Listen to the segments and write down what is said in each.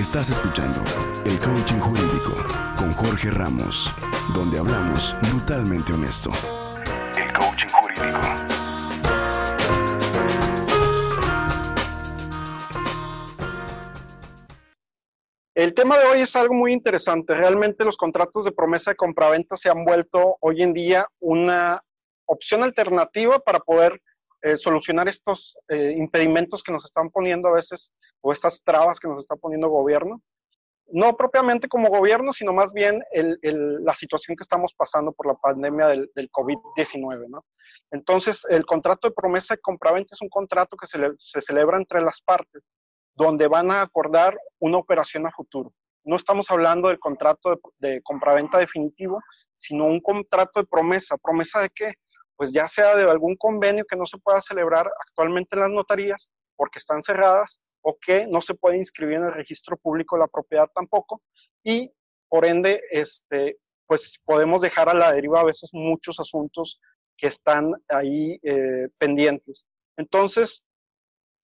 Estás escuchando El Coaching Jurídico con Jorge Ramos, donde hablamos brutalmente honesto. El Coaching Jurídico. El tema de hoy es algo muy interesante. Realmente los contratos de promesa de compraventa se han vuelto hoy en día una opción alternativa para poder eh, solucionar estos eh, impedimentos que nos están poniendo a veces o estas trabas que nos está poniendo gobierno. No propiamente como gobierno, sino más bien la situación que estamos pasando por la pandemia del, COVID-19. ¿no? Entonces, el contrato de promesa de compraventa es un contrato que se, se celebra entre las partes, donde van a acordar una operación a futuro. No estamos hablando del contrato de, de compraventa definitivo, sino un contrato de promesa. ¿Promesa de qué? Pues ya sea de algún convenio que no se pueda celebrar actualmente en las notarías porque están cerradas o que no se puede inscribir en el registro público la propiedad tampoco y por ende este pues podemos dejar a la deriva a veces muchos asuntos que están ahí eh, pendientes. Entonces,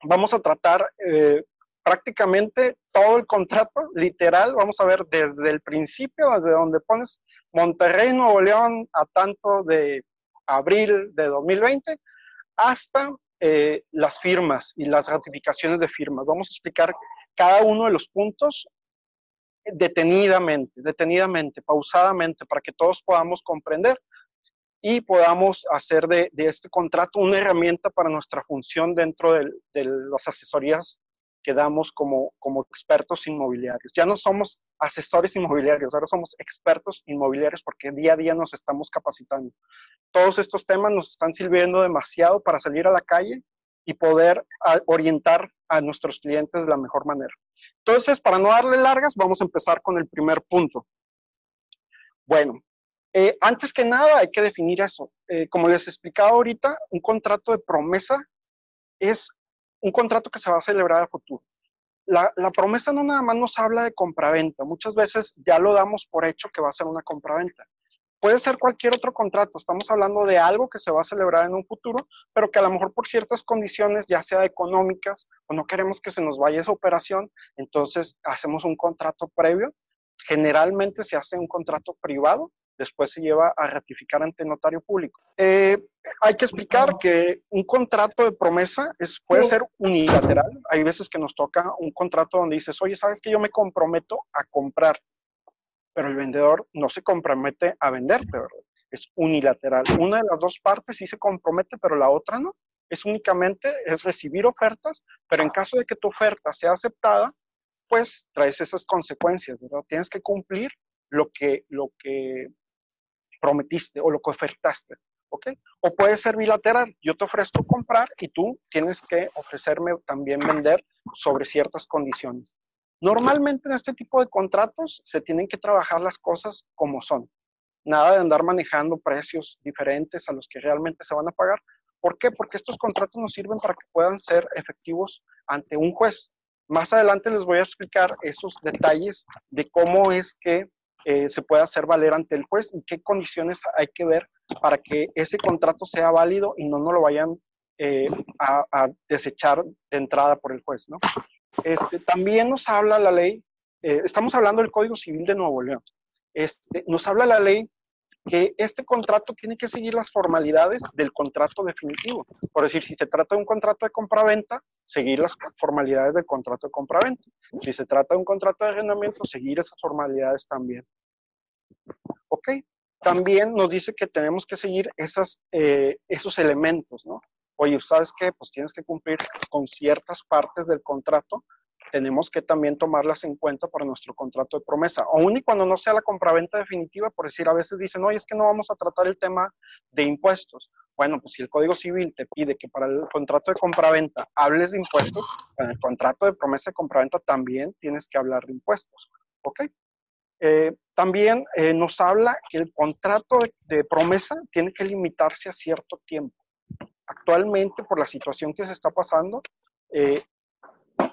vamos a tratar eh, prácticamente todo el contrato, literal, vamos a ver desde el principio, desde donde pones Monterrey, Nuevo León, a tanto de abril de 2020 hasta eh, las firmas y las ratificaciones de firmas. Vamos a explicar cada uno de los puntos detenidamente, detenidamente, pausadamente, para que todos podamos comprender y podamos hacer de, este contrato una herramienta para nuestra función dentro de, las asesorías que damos como expertos inmobiliarios. Ya no somos asesores inmobiliarios, ahora somos expertos inmobiliarios porque día a día nos estamos capacitando. Todos estos temas nos están sirviendo demasiado para salir a la calle y poder orientar a nuestros clientes de la mejor manera. Entonces, para no darle largas, vamos a empezar con el primer punto. Bueno, eh, antes que nada hay que definir eso. Eh, como les he explicado ahorita, un contrato de promesa es un contrato que se va a celebrar a futuro. La, promesa no nada más nos habla de compraventa, muchas veces ya lo damos por hecho que va a ser una compraventa. Puede ser cualquier otro contrato, estamos hablando de algo que se va a celebrar en un futuro, pero que a lo mejor por ciertas condiciones, ya sea económicas o no queremos que se nos vaya esa operación, entonces hacemos un contrato previo. Generalmente se hace un contrato privado después se lleva a ratificar ante notario público. Eh, hay que explicar que un contrato de promesa es, puede ser unilateral. Hay veces que nos toca un contrato donde dices, oye, ¿sabes que yo me comprometo a comprar? Pero el vendedor no se compromete a venderte, ¿verdad? Es unilateral. Una de las dos partes sí se compromete, pero la otra no. Es únicamente, es recibir ofertas, pero en caso de que tu oferta sea aceptada, pues traes esas consecuencias, ¿verdad? Tienes que cumplir lo que, lo que prometiste o lo que. ¿ok? O puede ser bilateral. Yo te ofrezco comprar y tú tienes que ofrecerme también vender sobre ciertas condiciones. Normalmente en este tipo de contratos se tienen que trabajar las cosas como son. Nada de andar manejando precios diferentes a los que realmente se van a pagar. ¿Por qué? Porque estos contratos nos sirven para que puedan ser efectivos ante un juez. Más adelante les voy a explicar esos detalles de cómo es que eh, se puede hacer valer ante el juez y qué condiciones hay que ver para que ese contrato sea válido y no lo vayan eh, a, desechar de entrada por el juez. ¿no? Este, también nos habla la ley, eh, estamos hablando del Código Civil de Nuevo León, este, nos habla la ley que este contrato tiene que seguir las formalidades del contrato definitivo. Por decir, si se trata de un contrato de compraventa, seguir las formalidades del contrato de compraventa. Si se trata de un contrato de arrendamiento, seguir esas formalidades también. ¿Ok? También nos dice que tenemos que seguir eh, esos elementos, ¿no? Oye, ¿sabes qué? Pues tienes que cumplir con ciertas partes del contrato tenemos que también tomarlas en cuenta para nuestro contrato de promesa, aun y cuando no sea la compraventa definitiva, por decir, a veces dicen, oye, es que no vamos a tratar el tema de impuestos. Bueno, pues si el Código Civil te pide que para el contrato de compraventa hables de impuestos, en el contrato de promesa de compraventa también tienes que hablar de impuestos. ¿Ok? Eh, también eh, nos habla que el contrato de, promesa tiene que limitarse a cierto tiempo. Actualmente, por la situación que se está pasando, eh,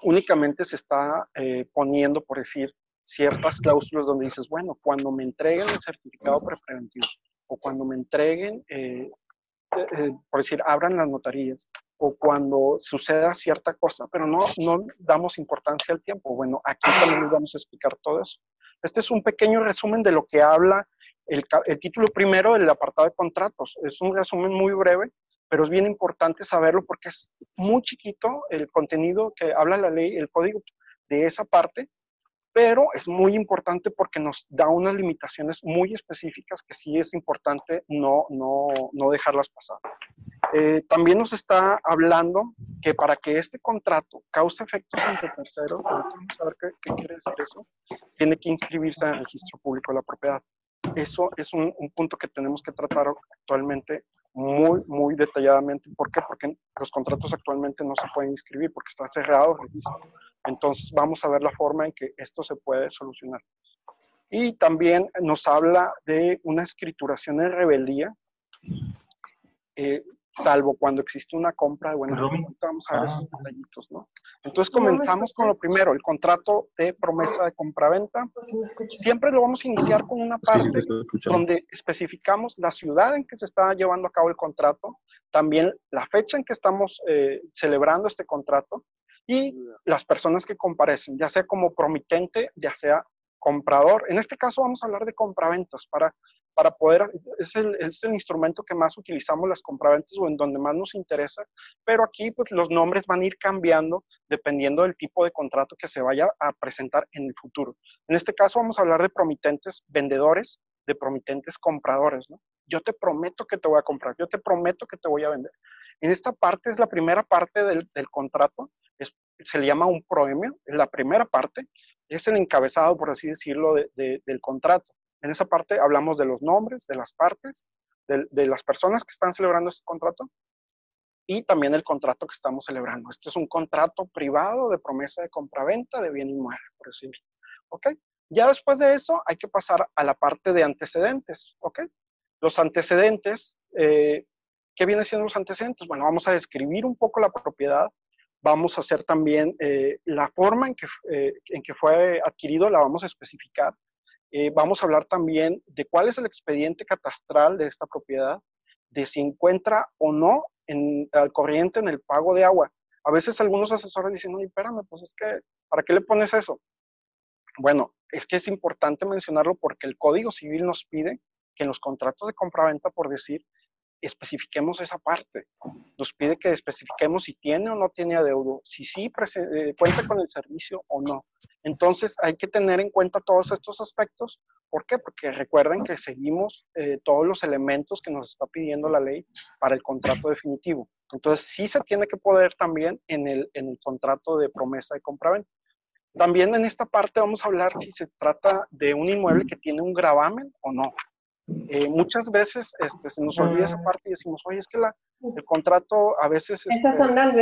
únicamente se está eh, poniendo, por decir, ciertas cláusulas donde dices, bueno, cuando me entreguen el certificado preventivo o cuando me entreguen, eh, eh, por decir, abran las notarías o cuando suceda cierta cosa, pero no, no damos importancia al tiempo. Bueno, aquí también les vamos a explicar todo eso. Este es un pequeño resumen de lo que habla el, el título primero del apartado de contratos. Es un resumen muy breve, pero es bien importante saberlo porque es muy chiquito el contenido que habla la ley, el código de esa parte, pero es muy importante porque nos da unas limitaciones muy específicas que sí es importante no, no, no dejarlas pasar. Eh, también nos está hablando que para que este contrato cause efectos ante terceros, vamos a ver qué, quiere decir eso, tiene que inscribirse en el registro público de la propiedad. Eso es un, un punto que tenemos que tratar actualmente muy, muy detalladamente. ¿Por qué? Porque los contratos actualmente no se pueden inscribir porque está cerrado el registro. Entonces vamos a ver la forma en que esto se puede solucionar. Y también nos habla de una escrituración en rebeldía. Eh, salvo cuando existe una compra, bueno, vamos a ver esos ah. detallitos, ¿no? Entonces comenzamos con lo primero, el contrato de promesa de compraventa. Pues Siempre lo vamos a iniciar con una parte donde especificamos la ciudad en que se está llevando a cabo el contrato, también la fecha en que estamos eh, celebrando este contrato y las personas que comparecen, ya sea como promitente, ya sea comprador. En este caso vamos a hablar de compraventas para para poder, es el, instrumento que más utilizamos las compraventas o en donde más nos interesa, pero aquí pues los nombres van a ir cambiando dependiendo del tipo de contrato que se vaya a presentar en el futuro. En este caso vamos a hablar de promitentes vendedores, de promitentes compradores, ¿no? Yo te prometo que te voy a comprar, yo te prometo que te voy a vender. En esta parte es la primera parte del, del contrato, se le llama un proemio, la primera parte, es el encabezado, por así decirlo, de, del contrato. En esa parte hablamos de los nombres, de las partes, de, las personas que están celebrando este contrato y también el contrato que estamos celebrando. Este es un contrato privado de promesa de compraventa de bien inmueble, por decirlo. ¿Ok? Ya después de eso hay que pasar a la parte de antecedentes. ¿Ok? Los antecedentes, eh, ¿qué vienen siendo los antecedentes? Bueno, vamos a describir un poco la propiedad, vamos a hacer también eh, la forma en que, eh, en que fue adquirido, la vamos a especificar. Eh, vamos a hablar también de cuál es el expediente catastral de esta propiedad, de si encuentra o no en, al corriente en el pago de agua. A veces algunos asesores dicen, espérame, pues es que, ¿para qué le pones eso? Bueno, es que es importante mencionarlo porque el Código Civil nos pide que en los contratos de compraventa, por decir, especifiquemos esa parte. Nos pide que especifiquemos si tiene o no tiene adeudo, si sí eh, cuenta con el servicio o no. Entonces hay que tener en cuenta todos estos aspectos. ¿Por qué? Porque recuerden que seguimos eh, todos los elementos que nos está pidiendo la ley para el contrato definitivo. Entonces sí se tiene que poder también en el, en el contrato de promesa de compraventa. También en esta parte vamos a hablar si se trata de un inmueble que tiene un gravamen o no. Eh, muchas veces este, se nos olvida esa parte y decimos, oye, es que la, el contrato a veces... Esas son las.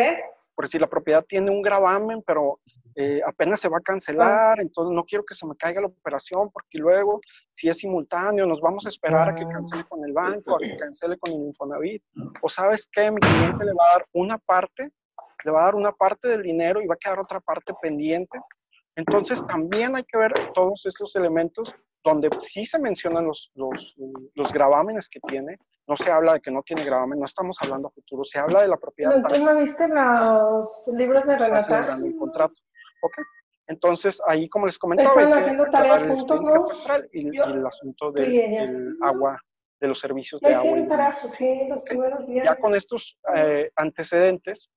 Por si la propiedad tiene un gravamen, pero eh, apenas se va a cancelar, entonces no quiero que se me caiga la operación porque luego, si es simultáneo, nos vamos a esperar a que cancele con el banco, a que cancele con el Infonavit. O sabes qué, mi cliente le va a dar una parte, le va a dar una parte del dinero y va a quedar otra parte pendiente. Entonces también hay que ver todos esos elementos donde sí se mencionan los, los, los, gravámenes que tiene, no se habla de que no tiene gravamen, no estamos hablando a futuro, se habla de la propiedad. ¿Tú no viste los libros de relatar? el contrato. Ok. Entonces, ahí, como les comentaba, están haciendo tareas juntos, ¿no? Y, el asunto del, agua, de los servicios de agua. sí, los primeros días. Ya con estos eh, antecedentes,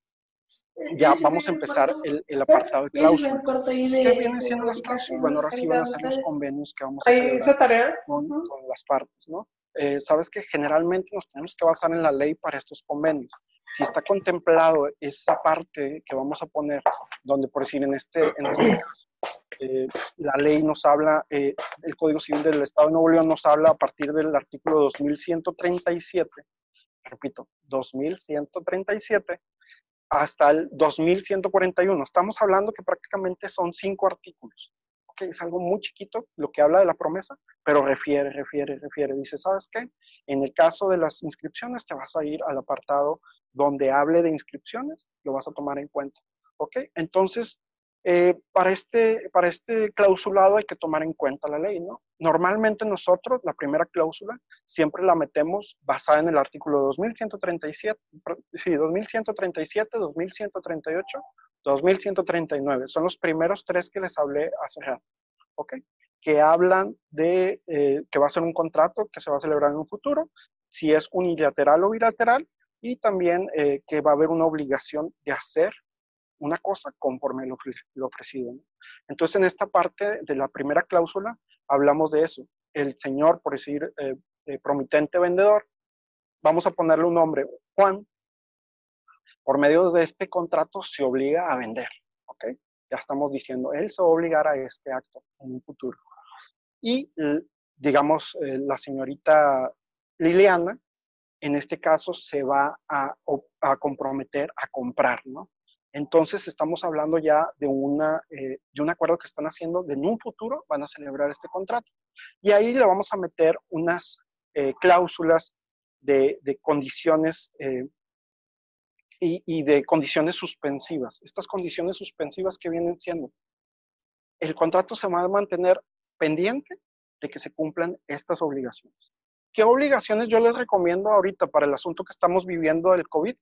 ya vamos a empezar el, el apartado de cláusulas. ¿Qué vienen siendo las cláusulas? Bueno, ahora sí van a ser los convenios que vamos a hacer con, con, las partes, ¿no? Eh, Sabes que generalmente nos tenemos que basar en la ley para estos convenios. Si está contemplado esa parte que vamos a poner, donde por decir en este, en este caso, eh, la ley nos habla, eh, el Código Civil del Estado de Nuevo León nos habla a partir del artículo 2137, repito, 2137, hasta el 2141. Estamos hablando que prácticamente son cinco artículos. Okay, es algo muy chiquito lo que habla de la promesa, pero refiere, refiere, refiere. Dice, ¿sabes qué? En el caso de las inscripciones, te vas a ir al apartado donde hable de inscripciones, lo vas a tomar en cuenta. ¿Ok? Entonces, Eh, para, este, para este clausulado hay que tomar en cuenta la ley, ¿no? Normalmente nosotros, la primera cláusula, siempre la metemos basada en el artículo 2137, sí, 2137, 2138, 2139. Son los primeros tres que les hablé hace rato, ¿ok? Que hablan de eh, que va a ser un contrato que se va a celebrar en un futuro, si es unilateral o bilateral, y también eh, que va a haber una obligación de hacer una cosa conforme lo, ofrecido. Entonces, en esta parte de la primera cláusula, hablamos de eso. El señor, por decir, eh, eh, promitente vendedor, vamos a ponerle un nombre, Juan, por medio de este contrato se obliga a vender. Ya estamos diciendo, él se va a obligar a este acto en un futuro. Y, digamos, eh, la señorita Liliana, en este caso, se va a, a comprometer a comprar, ¿no? Entonces estamos hablando ya de, una, eh, de un acuerdo que están haciendo, de en un futuro van a celebrar este contrato. Y ahí le vamos a meter unas eh, cláusulas de, condiciones eh, y, y, de condiciones suspensivas. Estas condiciones suspensivas que vienen siendo, el contrato se va a mantener pendiente de que se cumplan estas obligaciones. ¿Qué obligaciones yo les recomiendo ahorita para el asunto que estamos viviendo del COVID?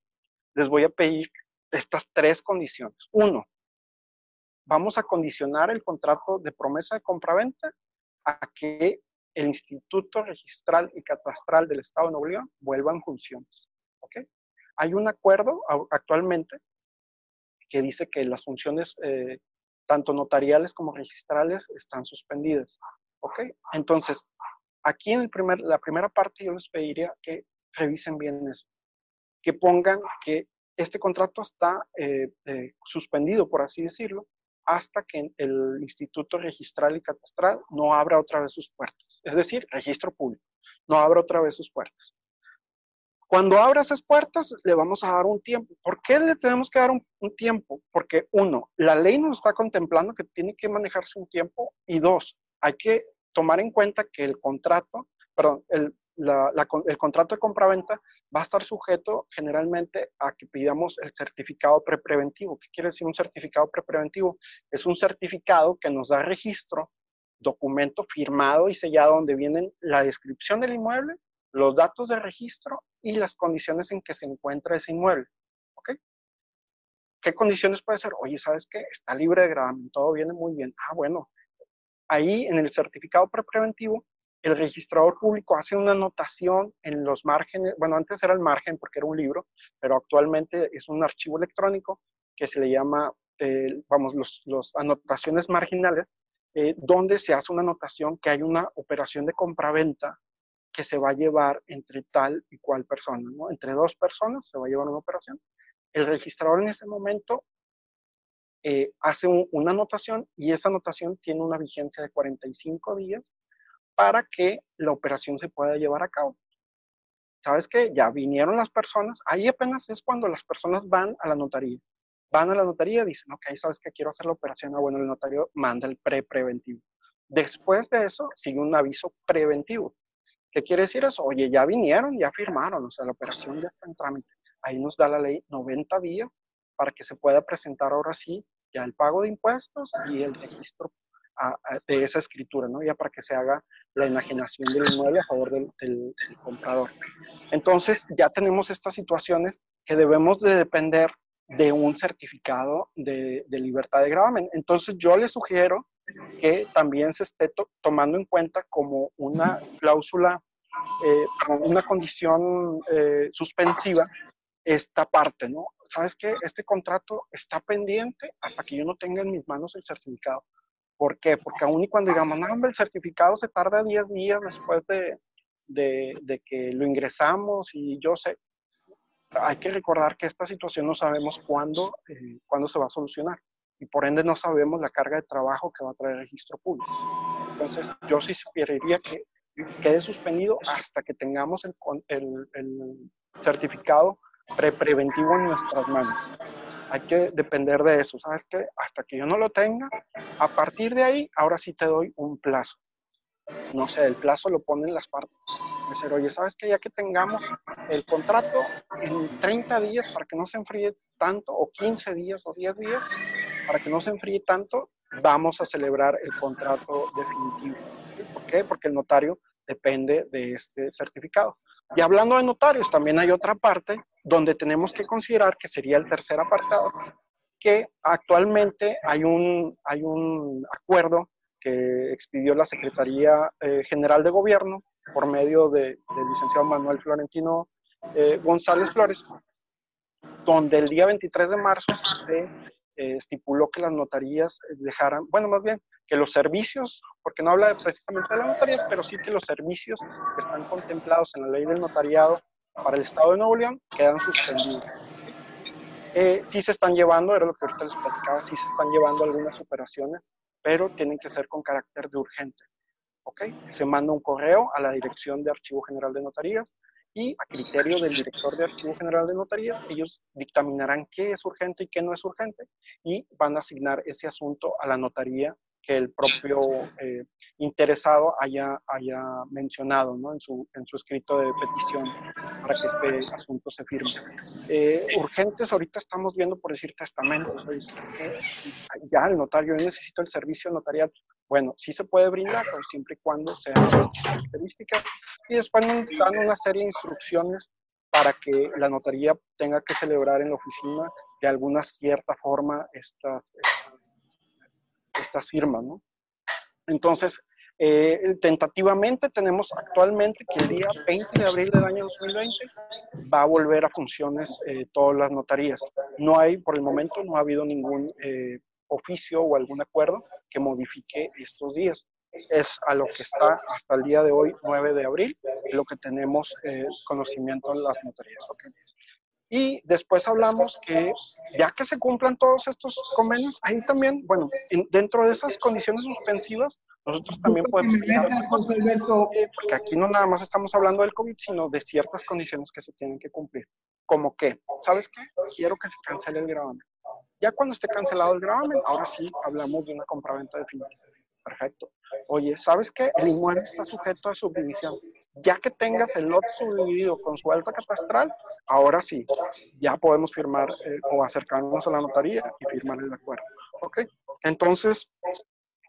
Les voy a pedir estas tres condiciones. Uno, vamos a condicionar el contrato de promesa de compraventa a que el Instituto Registral y Catastral del Estado de Nuevo León vuelva en funciones. ¿Ok? Hay un acuerdo actualmente que dice que las funciones eh, tanto notariales como registrales están suspendidas. ¿Ok? Entonces, aquí en el primer, la primera parte yo les pediría que revisen bien eso. Que pongan que este contrato está eh, eh, suspendido, por así decirlo, hasta que el Instituto Registral y Catastral no abra otra vez sus puertas. Es decir, registro público, no abra otra vez sus puertas. Cuando abra esas puertas, le vamos a dar un tiempo. ¿Por qué le tenemos que dar un, tiempo? Porque uno, la ley nos está contemplando que tiene que manejarse un tiempo y dos, hay que tomar en cuenta que el contrato, perdón, el, el contrato de compraventa va a estar sujeto generalmente a que pidamos el certificado prepreventivo. ¿Qué quiere decir un certificado prepreventivo? Es un certificado que nos da registro, documento firmado y sellado donde vienen la descripción del inmueble, los datos de registro y las condiciones en que se encuentra ese inmueble. ¿Ok? ¿Qué condiciones puede ser? Oye, ¿sabes qué? Está libre de gravamen, todo viene muy bien. Ah, bueno, ahí en el certificado prepreventivo el registrador público hace una anotación en los márgenes, bueno, antes era el margen porque era un libro, pero actualmente es un archivo electrónico que se le llama, vamos, los, anotaciones marginales, eh, donde se hace una anotación que hay una operación de compraventa que se va a llevar entre tal y cual persona, ¿no? Entre dos personas se va a llevar una operación. El registrador en ese momento eh, hace una anotación y esa anotación tiene una vigencia de 45 días para que la operación se pueda llevar a cabo. ¿Sabes qué? Ya vinieron las personas, ahí apenas es cuando las personas van a la notaría. Van a la notaría, dicen, ok, ¿sabes qué? Quiero hacer la operación. Ah, bueno, el notario manda el pre-preventivo. Después de eso, sigue un aviso preventivo. ¿Qué quiere decir eso? Oye, ya vinieron, ya firmaron, o sea, la operación ya está en trámite. Ahí nos da la ley 90 días para que se pueda presentar ahora sí ya el pago de impuestos y el registro de esa escritura, ¿no? Ya para que se haga la enajenación del inmueble a favor del, comprador. Entonces, ya tenemos estas situaciones que debemos de depender de un certificado de, libertad de gravamen. Entonces, yo le sugiero que también se esté tomando en cuenta como una cláusula, eh, una condición eh, suspensiva esta parte, ¿no? ¿Sabes qué? Este contrato está pendiente hasta que yo no tenga en mis manos el certificado. ¿Por qué? Porque aún y cuando digamos, no, el certificado se tarda 10 días después de, de, que lo ingresamos y yo sé, hay que recordar que esta situación no sabemos cuándo, eh, cuándo se va a solucionar y por ende no sabemos la carga de trabajo que va a traer el registro público. Entonces, yo sí sugeriría que quede suspendido hasta que tengamos el, el, el certificado pre-preventivo en nuestras manos hay que depender de eso. ¿Sabes qué? Hasta que yo no lo tenga, a partir de ahí, ahora sí te doy un plazo. No sé, el plazo lo ponen las partes. Decir, oye, ¿sabes qué? Ya que tengamos el contrato en 30 días para que no se enfríe tanto, o 15 días o 10 días, para que no se enfríe tanto, vamos a celebrar el contrato definitivo. ¿Por qué? Porque el notario depende de este certificado. Y hablando de notarios, también hay otra parte donde tenemos que considerar que sería el tercer apartado, que actualmente hay un, hay un acuerdo que expidió la Secretaría eh, General de Gobierno por medio del licenciado Manuel Florentino eh, González Flores, donde el día 23 de marzo se eh, estipuló que las notarías dejaran, bueno, más bien, que los servicios, porque no habla precisamente de las notarías, pero sí que los servicios que están contemplados en la ley del notariado para el Estado de Nuevo León quedan suspendidos. Eh, sí se están llevando, era lo que ahorita les platicaba, sí se están llevando algunas operaciones, pero tienen que ser con carácter de urgente. ¿Ok? Se manda un correo a la Dirección de Archivo General de Notarías y a criterio del director de Archivo General de Notarías, ellos dictaminarán qué es urgente y qué no es urgente y van a asignar ese asunto a la notaría que el propio eh, interesado haya, haya mencionado ¿no? en, su, en su escrito de petición para que este asunto se firme. Eh, urgentes, ahorita estamos viendo por decir testamentos. Ya el notario, yo necesito el servicio notarial. Bueno, sí se puede brindar, pero siempre y cuando sean características. Y después nos dan una serie de instrucciones para que la notaría tenga que celebrar en la oficina de alguna cierta forma estas, estas firmas, ¿no? Entonces, eh, tentativamente tenemos actualmente que el día 20 de abril del año 2020 va a volver a funciones eh, todas las notarías. No hay, por el momento, no ha habido ningún eh, oficio o algún acuerdo que modifique estos días. Es a lo que está hasta el día de hoy, 9 de abril, lo que tenemos conocimiento en las notarías. Y después hablamos que ya que se cumplan todos estos convenios, ahí también, bueno, dentro de esas condiciones suspensivas, nosotros también podemos... Eh, porque aquí no nada más estamos hablando del COVID, sino de ciertas condiciones que se tienen que cumplir. Como que, ¿sabes qué? Quiero que se cancele el gravamen. Ya cuando esté cancelado el gravamen, ahora sí hablamos de una compraventa definitiva. Perfecto. Oye, ¿sabes qué? El inmueble está sujeto a subdivisión. Ya que tengas el lote subdividido con su alta catastral, ahora sí, ya podemos firmar eh, o acercarnos a la notaría y firmar el acuerdo. ¿Ok? Entonces,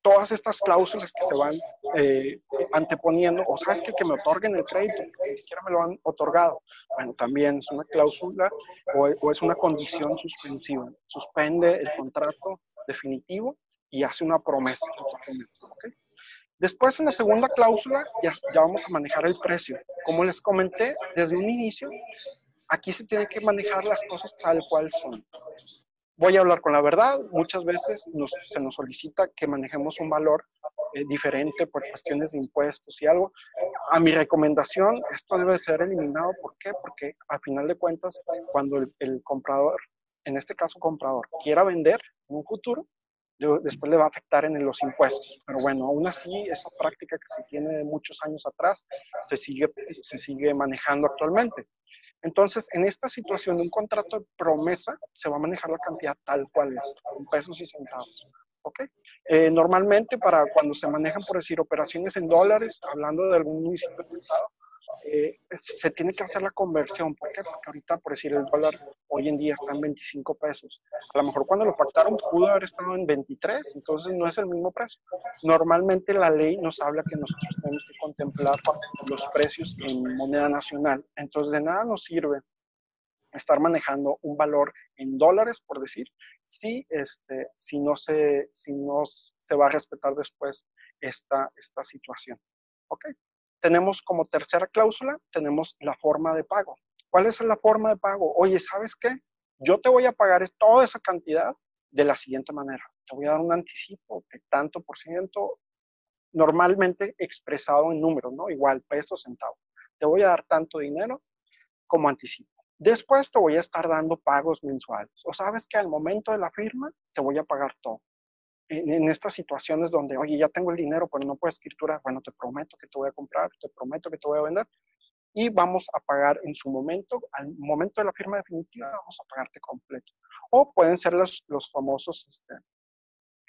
todas estas cláusulas que se van eh, anteponiendo, o sabes que, que me otorguen el crédito, porque ni siquiera me lo han otorgado. Bueno, también es una cláusula o, o es una condición suspensiva. Suspende el contrato definitivo y hace una promesa. Después, en la segunda cláusula, ya, ya vamos a manejar el precio. Como les comenté desde un inicio, aquí se tiene que manejar las cosas tal cual son. Voy a hablar con la verdad. Muchas veces se nos solicita que manejemos un valor eh, diferente por cuestiones de impuestos y algo. A mi recomendación, esto debe ser eliminado. ¿Por qué? Porque a final de cuentas, cuando el, el comprador, en este caso comprador, quiera vender en un futuro, después le va a afectar en los impuestos. Pero bueno, aún así, esa práctica que se tiene de muchos años atrás se sigue, se sigue manejando actualmente. Entonces, en esta situación de un contrato de promesa, se va a manejar la cantidad tal cual es, en pesos y centavos. ¿Ok? Eh, normalmente, para cuando se manejan, por decir, operaciones en dólares, hablando de algún municipio eh, se tiene que hacer la conversión. ¿Por qué? Porque ahorita, por decir, el dólar hoy en día está en 25 pesos. A lo mejor cuando lo pactaron pudo haber estado en 23, entonces no es el mismo precio. Normalmente la ley nos habla que nosotros tenemos que contemplar los precios en moneda nacional. Entonces de nada nos sirve estar manejando un valor en dólares, por decir, si, este, si, no, se, si no se va a respetar después esta, esta situación. ¿Ok? Tenemos como tercera cláusula, tenemos la forma de pago. ¿Cuál es la forma de pago? Oye, ¿sabes qué? Yo te voy a pagar toda esa cantidad de la siguiente manera. Te voy a dar un anticipo de tanto por ciento, normalmente expresado en números, ¿no? Igual, pesos, centavos. Te voy a dar tanto dinero como anticipo. Después te voy a estar dando pagos mensuales. O sabes que al momento de la firma te voy a pagar todo en, estas situaciones donde, oye, ya tengo el dinero, pero no puedo escriturar, bueno, te prometo que te voy a comprar, te prometo que te voy a vender y vamos a pagar en su momento, al momento de la firma definitiva, vamos a pagarte completo. O pueden ser los, los famosos este,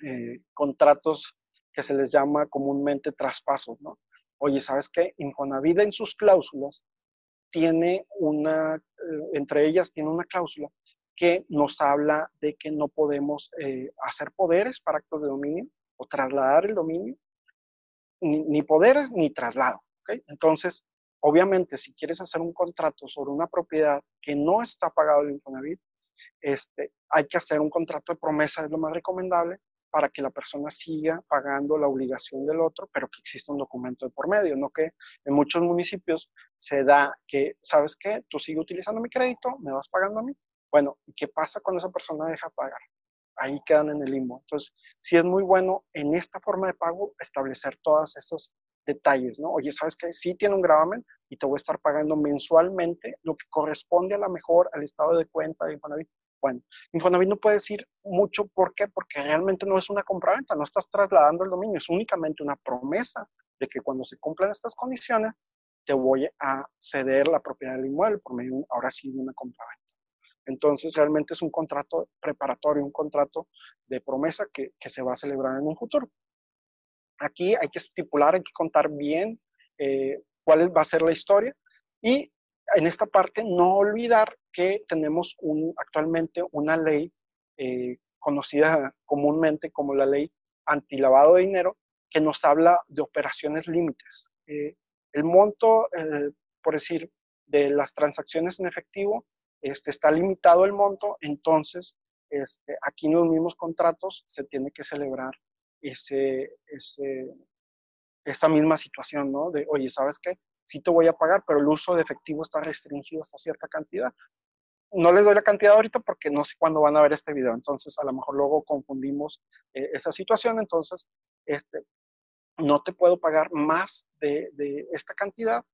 eh, contratos que se les llama comúnmente traspasos, ¿no? Oye, ¿sabes qué? Infonavida en sus cláusulas tiene una, eh, entre ellas tiene una cláusula que nos habla de que no podemos eh, hacer poderes para actos de dominio o trasladar el dominio, ni, poderes ni traslado. Entonces, obviamente, si quieres hacer un contrato sobre una propiedad que no está pagado el Infonavit, este, hay que hacer un contrato de promesa, es lo más recomendable, para que la persona siga pagando la obligación del otro, pero que exista un documento de por medio, no que en muchos municipios se da que, ¿sabes qué? Tú sigues utilizando mi crédito, me vas pagando a mí. Bueno, ¿y qué pasa cuando esa persona deja pagar? Ahí quedan en el limbo. Entonces, sí es muy bueno en esta forma de pago establecer todos esos detalles, ¿no? Oye, ¿sabes qué? Sí tiene un gravamen y te voy a estar pagando mensualmente lo que corresponde a la mejor al estado de cuenta de Infonavit. Bueno, Infonavit no puede decir mucho, ¿por qué? Porque realmente no es una compraventa, no estás trasladando el dominio, es únicamente una promesa de que cuando se cumplan estas condiciones, te voy a ceder la propiedad del inmueble por medio, ahora sí, de una compraventa. Entonces, realmente es un contrato preparatorio, un contrato de promesa que, se va a celebrar en un futuro. Aquí hay que estipular, hay que contar bien eh, cuál va a ser la historia y en esta parte no olvidar que tenemos un, actualmente una ley eh, conocida comúnmente como la ley antilavado de dinero, que nos habla de operaciones límites. Eh, el monto, eh, por decir, de las transacciones en efectivo, este, está limitado el monto, entonces este, aquí en los mismos contratos se tiene que celebrar ese, ese, esa misma situación, ¿no? De, oye, ¿sabes qué? Sí te voy a pagar, pero el uso de efectivo está restringido hasta cierta cantidad no les doy la cantidad ahorita porque no sé cuándo van a ver este video, entonces a lo mejor luego confundimos eh, esa situación, entonces este, no te puedo pagar más de, esta cantidad,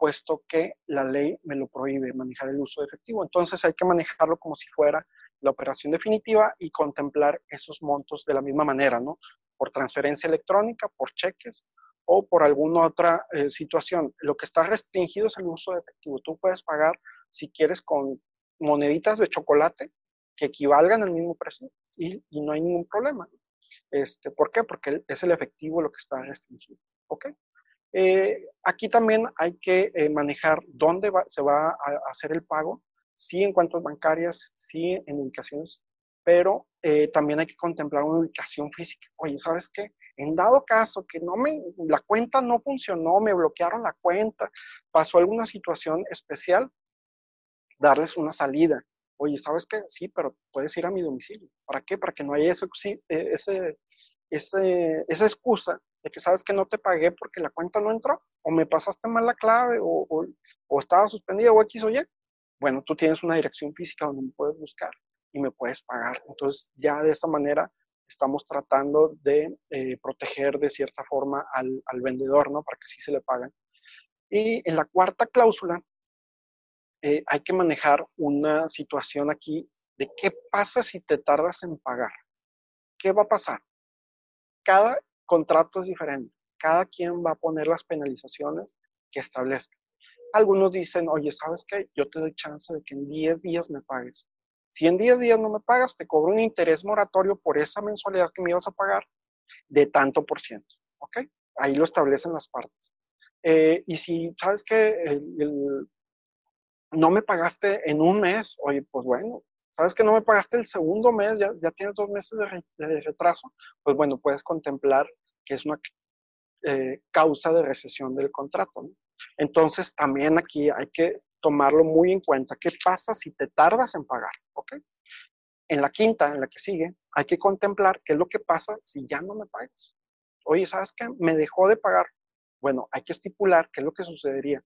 puesto que la ley me lo prohíbe manejar el uso de efectivo. Entonces hay que manejarlo como si fuera la operación definitiva y contemplar esos montos de la misma manera, ¿no? Por transferencia electrónica, por cheques o por alguna otra eh, situación. Lo que está restringido es el uso de efectivo. Tú puedes pagar, si quieres, con moneditas de chocolate que equivalgan al mismo precio y, no hay ningún problema. Este, ¿Por qué? Porque es el efectivo lo que está restringido. ¿Ok? Eh, aquí también hay que eh, manejar dónde se va a, hacer el pago, sí en cuentas bancarias, sí en ubicaciones, pero eh, también hay que contemplar una ubicación física. Oye, ¿sabes qué? En dado caso que no me, la cuenta no funcionó, me bloquearon la cuenta, pasó alguna situación especial, darles una salida. Oye, ¿sabes qué? Sí, pero puedes ir a mi domicilio. ¿Para qué? Para que no haya ese, ese, esa excusa de que sabes que no te pagué porque la cuenta no entró, o me pasaste mal la clave, o, o, estaba suspendida, o X o Y. Bueno, tú tienes una dirección física donde me puedes buscar y me puedes pagar. Entonces, ya de esa manera estamos tratando de eh, proteger de cierta forma al, al, vendedor, ¿no? Para que sí se le paguen. Y en la cuarta cláusula eh, hay que manejar una situación aquí de qué pasa si te tardas en pagar. ¿Qué va a pasar? Cada contrato es diferente. Cada quien va a poner las penalizaciones que establezca. Algunos dicen, oye, ¿sabes qué? Yo te doy chance de que en 10 días me pagues. Si en 10 días no me pagas, te cobro un interés moratorio por esa mensualidad que me ibas a pagar de tanto por ciento. ¿Ok? Ahí lo establecen las partes. Eh, y si sabes el, no me pagaste en un mes, oye, pues bueno, sabes que no me pagaste el segundo mes, ya, ya tienes dos meses de, retraso, pues bueno, puedes contemplar que es una eh, causa de recesión del contrato. Entonces, también aquí hay que tomarlo muy en cuenta. ¿Qué pasa si te tardas en pagar? ¿Ok? En la quinta, en la que sigue, hay que contemplar qué es lo que pasa si ya no me pagas. Oye, ¿sabes qué? Me dejó de pagar. Bueno, hay que estipular qué es lo que sucedería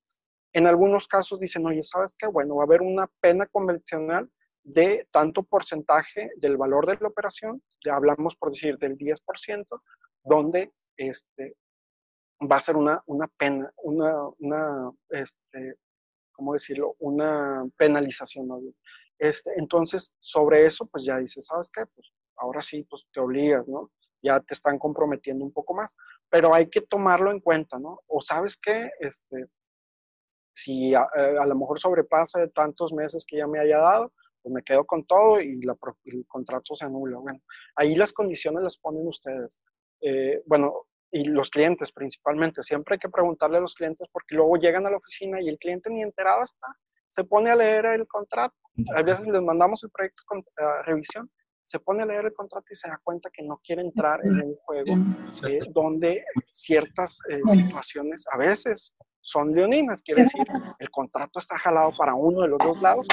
en algunos casos dicen, oye, ¿sabes qué? Bueno, va a haber una pena convencional de tanto porcentaje del valor de la operación, hablamos por decir del 10%, donde este, va a ser una, una pena, una, una este, ¿cómo decirlo? Una penalización. ¿no? Este, entonces, sobre eso, pues ya dices, ¿sabes qué? Pues ahora sí, pues te obligas, ¿no? Ya te están comprometiendo un poco más, pero hay que tomarlo en cuenta, ¿no? O sabes qué, este, si eh, a, lo mejor sobrepasa de tantos meses que ya me haya dado, pues me quedo con todo y el contrato se anula. Bueno, ahí las condiciones las ponen ustedes. Eh, bueno, y los clientes principalmente. Siempre hay que preguntarle a los clientes porque luego llegan a la oficina y el cliente ni enterado está. Se pone a leer el contrato a veces les mandamos el proyecto con revisión, se pone a leer el contrato y se da cuenta que no quiere entrar en un juego eh, donde ciertas eh, situaciones a veces son leoninas, quiere decir, el contrato está jalado para uno de los dos lados,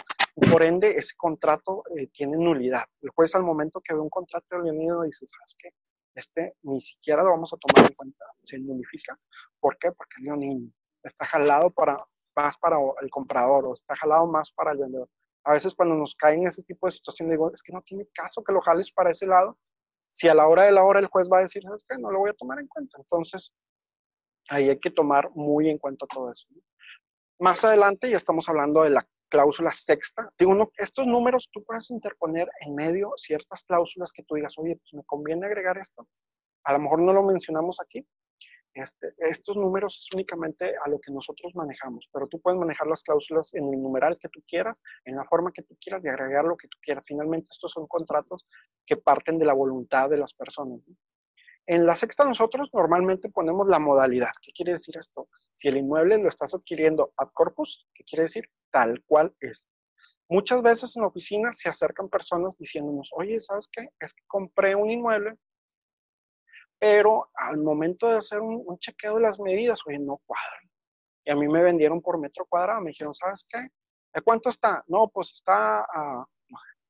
por ende ese contrato eh, tiene nulidad. El juez al momento que ve un contrato leonino dice, ¿sabes qué? Este ni siquiera lo vamos a tomar en cuenta, se nulifica. ¿Por qué? Porque es leonino. Está jalado para, más para el comprador o está jalado más para el vendedor a veces cuando nos caen ese tipo de situaciones, digo, es que no tiene caso que lo jales para ese lado. Si a la hora de la hora el juez va a decir, ¿sabes qué? No lo voy a tomar en cuenta. Entonces, ahí hay que tomar muy en cuenta todo eso. Más adelante ya estamos hablando de la cláusula sexta. Digo, no, estos números tú puedes interponer en medio ciertas cláusulas que tú digas, oye, pues me conviene agregar esto. A lo mejor no lo mencionamos aquí, este, estos números es únicamente a lo que nosotros manejamos, pero tú puedes manejar las cláusulas en el numeral que tú quieras, en la forma que tú quieras y agregar lo que tú quieras. Finalmente, estos son contratos que parten de la voluntad de las personas. En la sexta nosotros normalmente ponemos la modalidad. ¿Qué quiere decir esto? Si el inmueble lo estás adquiriendo ad corpus, ¿qué quiere decir? Tal cual es. Muchas veces en la oficina se acercan personas diciéndonos, oye, ¿sabes qué? Es que compré un inmueble pero al momento de hacer un, chequeo de las medidas, oye, no cuadran. Y a mí me vendieron por metro cuadrado, me dijeron, ¿sabes qué? ¿De cuánto está? No, pues está, a,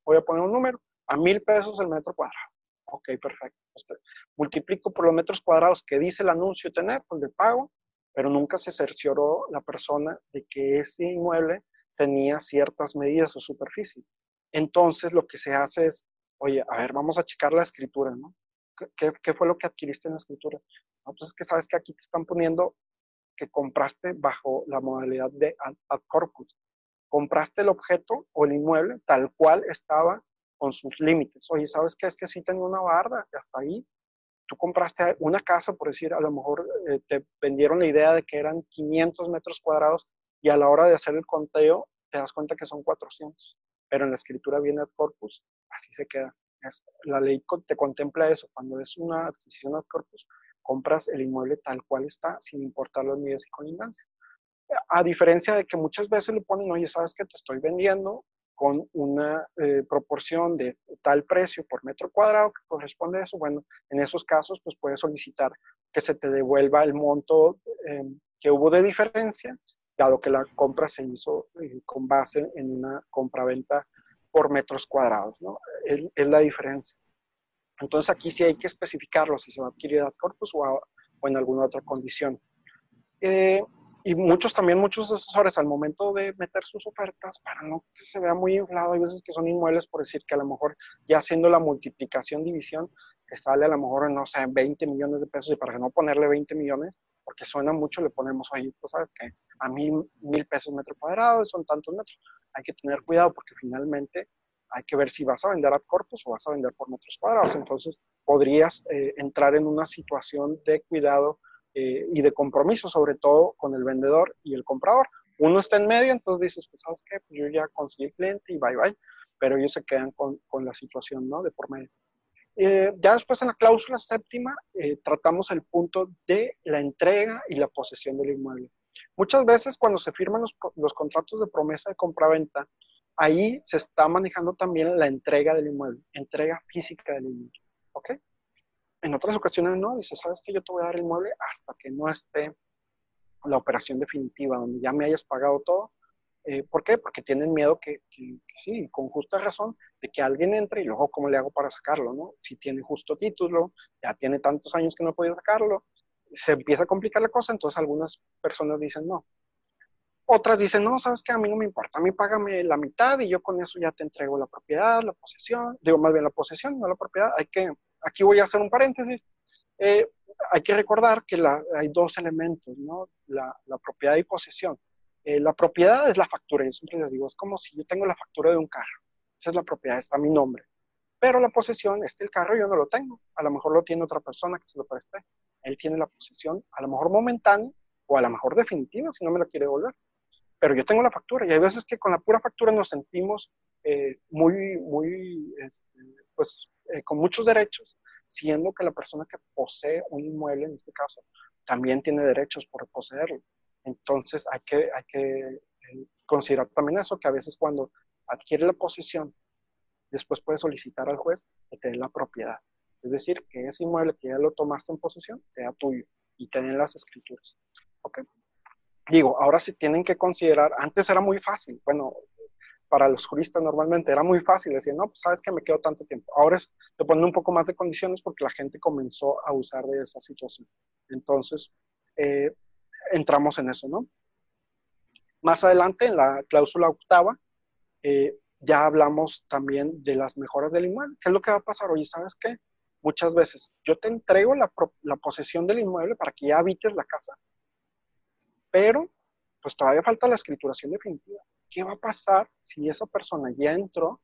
voy a poner un número, a mil pesos el metro cuadrado. Ok, perfecto. Este, multiplico por los metros cuadrados que dice el anuncio tener, pues le pago, pero nunca se cercioró la persona de que ese inmueble tenía ciertas medidas o superficie. Entonces lo que se hace es, oye, a ver, vamos a checar la escritura, ¿no? ¿qué, fue lo que adquiriste en la escritura? No, pues es que sabes que aquí te están poniendo que compraste bajo la modalidad de ad, corpus. Compraste el objeto o el inmueble tal cual estaba con sus límites. Oye, ¿sabes qué? Es que sí tenía una barda, hasta ahí. Tú compraste una casa, por decir, a lo mejor eh, te vendieron la idea de que eran 500 metros cuadrados y a la hora de hacer el conteo te das cuenta que son 400. Pero en la escritura viene ad corpus, así se queda la ley te contempla eso. Cuando es una adquisición ad corpus, compras el inmueble tal cual está, sin importar las medidas y colindancias. A diferencia de que muchas veces le ponen, oye, sabes que te estoy vendiendo con una eh, proporción de tal precio por metro cuadrado que corresponde a eso, bueno, en esos casos pues puedes solicitar que se te devuelva el monto em, que hubo de diferencia, dado que la compra se hizo eh, con base en una compraventa por metros cuadrados, ¿no? Es, la diferencia. Entonces aquí sí hay que especificarlo, si se va a adquirir ad corpus o, en alguna otra condición. Y muchos también, muchos asesores al momento de meter sus ofertas, para no que se vea muy inflado, hay veces que son inmuebles por decir que a lo mejor ya haciendo la multiplicación, división, que sale a lo mejor, no sé, 20 millones de pesos y para no ponerle 20 millones, porque suena mucho, le ponemos ahí, pues sabes que a mil, mil pesos metro cuadrado son tantos metros hay que tener cuidado porque finalmente hay que ver si vas a vender ad corpus o vas a vender por metros cuadrados. Entonces, podrías eh, entrar en una situación de cuidado eh, y de compromiso, sobre todo con el vendedor y el comprador. Uno está en medio, entonces dices, pues, ¿sabes qué? Pues yo ya conseguí cliente y bye bye, pero ellos se quedan con, con la situación, ¿no? De por medio. Eh, ya después en la cláusula séptima tratamos el punto de la entrega y la posesión del inmueble. Muchas veces cuando se firman los, contratos de promesa de compraventa, ahí se está manejando también la entrega del inmueble, entrega física del inmueble. ¿Ok? En otras ocasiones no, dice, ¿sabes que Yo te voy a dar el inmueble hasta que no esté la operación definitiva, donde ya me hayas pagado todo. Eh, ¿Por qué? Porque tienen miedo que, que, sí, con justa razón, de que alguien entre y luego, ¿cómo le hago para sacarlo? ¿no? Si tiene justo título, ya tiene tantos años que no he podido sacarlo, se empieza a complicar la cosa, entonces algunas personas dicen no. Otras dicen, no, sabes que a mí no me importa, a mí págame la mitad y yo con eso ya te entrego la propiedad, la posesión, digo más bien la posesión, no la propiedad. Hay que, aquí voy a hacer un paréntesis. Eh, hay que recordar que la, hay dos elementos, ¿no? La, la propiedad y posesión. Eh, la propiedad es la factura, yo siempre les digo, es como si yo tengo la factura de un carro. Esa es la propiedad, está mi nombre. Pero la posesión, este el carro yo no lo tengo. A lo mejor lo tiene otra persona que se lo preste él tiene la posesión, a lo mejor momentánea o a lo mejor definitiva si no me la quiere devolver. Pero yo tengo la factura y hay veces que con la pura factura nos sentimos eh, muy, muy, este, pues, eh, con muchos derechos, siendo que la persona que posee un inmueble, en este caso, también tiene derechos por poseerlo. Entonces hay que, hay que eh, considerar también eso, que a veces cuando adquiere la posesión, después puedes solicitar al juez que te dé la propiedad. Es decir, que ese inmueble que ya lo tomaste en posesión sea tuyo y te las escrituras. ¿Ok? Digo, ahora sí tienen que considerar, antes era muy fácil, bueno, para los juristas normalmente era muy fácil decir, no, pues sabes que me quedo tanto tiempo. Ahora es, te ponen un poco más de condiciones porque la gente comenzó a usar de esa situación. Entonces, eh, entramos en eso, ¿no? Más adelante, en la cláusula octava, eh, ya hablamos también de las mejoras del inmueble. ¿Qué es lo que va a pasar? Oye, ¿sabes qué? Muchas veces yo te entrego la, la posesión del inmueble para que ya habites la casa, pero pues todavía falta la escrituración definitiva. ¿Qué va a pasar si esa persona ya entró,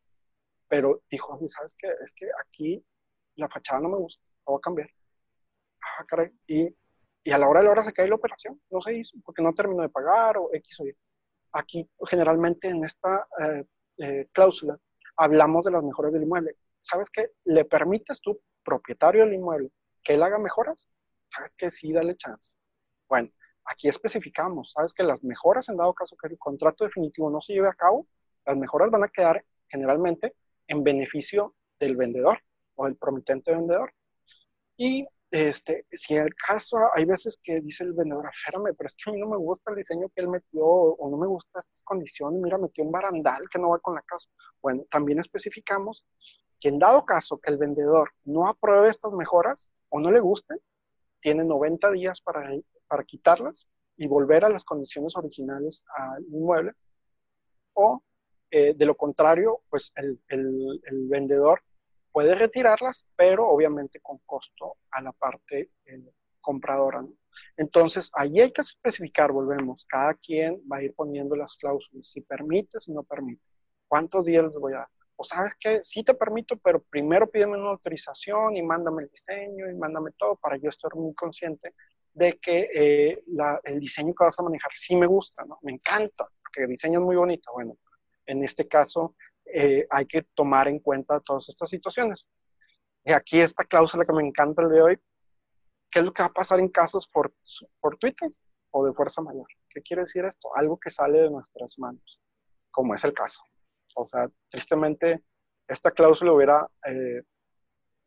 pero dijo, ¿sabes qué? Es que aquí la fachada no me gusta, lo voy a cambiar. Ah, caray. Y, y a la hora de la hora se cae la operación, no se hizo, porque no terminó de pagar o X o Y. Aquí, generalmente, en esta eh, eh, cláusula, hablamos de las mejoras del inmueble. ¿Sabes qué? ¿Le permites tú, propietario del inmueble, que él haga mejoras? ¿Sabes qué? Sí, dale chance. Bueno, aquí especificamos, sabes que las mejoras en dado caso que el contrato definitivo no se lleve a cabo, las mejoras van a quedar generalmente en beneficio del vendedor o del promitente vendedor. Y este, si en el caso hay veces que dice el vendedor, espérame, pero es que a mí no me gusta el diseño que él metió o no me gusta estas condiciones, mira, metió un barandal que no va con la casa. Bueno, también especificamos que en dado caso que el vendedor no apruebe estas mejoras o no le guste, tiene 90 días para para quitarlas y volver a las condiciones originales al inmueble. O eh, de lo contrario, pues el, vendedor puede retirarlas, pero obviamente con costo a la parte eh, compradora. Entonces, ahí hay que especificar, volvemos, cada quien va a ir poniendo las cláusulas, si permite, si no permite, cuántos días les voy a dar. O sabes que sí te permito, pero primero pídeme una autorización y mándame el diseño y mándame todo para yo estar muy consciente de que eh, el diseño que vas a manejar sí me gusta, ¿no? Me encanta, porque el diseño es muy bonito. Bueno, en este caso eh, hay que tomar en cuenta todas estas situaciones. Y aquí esta cláusula que me encanta el de hoy, ¿qué es lo que va a pasar en casos por, fortuitos o de fuerza mayor? ¿Qué quiere decir esto? Algo que sale de nuestras manos, como es el caso. O sea, tristemente, esta cláusula hubiera eh,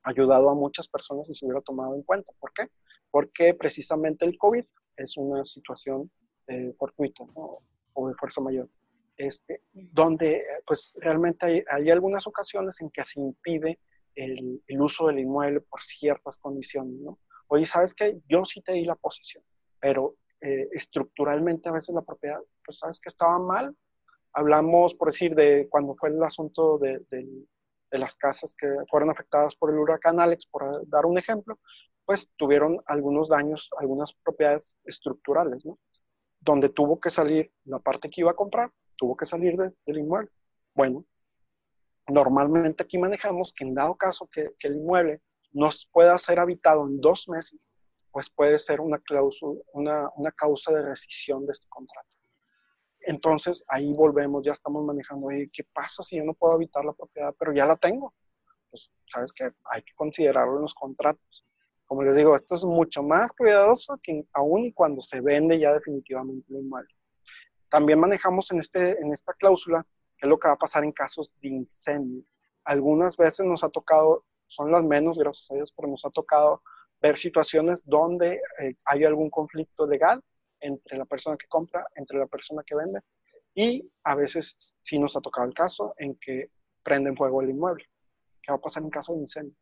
ayudado a muchas personas si se hubiera tomado en cuenta. ¿Por qué? porque precisamente el COVID es una situación eh, fortuita o de fuerza mayor, este, donde pues realmente hay, hay, algunas ocasiones en que se impide el, el, uso del inmueble por ciertas condiciones. ¿no? Oye, ¿sabes qué? Yo sí te di la posición, pero eh, estructuralmente a veces la propiedad, pues sabes que estaba mal. Hablamos, por decir, de cuando fue el asunto de, de, de las casas que fueron afectadas por el huracán Alex, por dar un ejemplo, pues tuvieron algunos daños, algunas propiedades estructurales, ¿no? Donde tuvo que salir la parte que iba a comprar, tuvo que salir del inmueble. Bueno, normalmente aquí manejamos que en dado caso que, el inmueble no pueda ser habitado en dos meses, pues puede ser una, una causa de rescisión de este contrato. Entonces ahí volvemos, ya estamos manejando, ¿qué pasa si yo no puedo habitar la propiedad, pero ya la tengo? Pues sabes que hay que considerarlo en los contratos. Como les digo, esto es mucho más cuidadoso que aún cuando se vende ya definitivamente el inmueble. También manejamos en, este, en esta cláusula qué es lo que va a pasar en casos de incendio. Algunas veces nos ha tocado, son las menos, gracias a Dios, pero nos ha tocado ver situaciones donde eh, hay algún conflicto legal entre la persona que compra, entre la persona que vende, y a veces sí nos ha tocado el caso en que prenden fuego el inmueble. ¿Qué va a pasar en caso de incendio?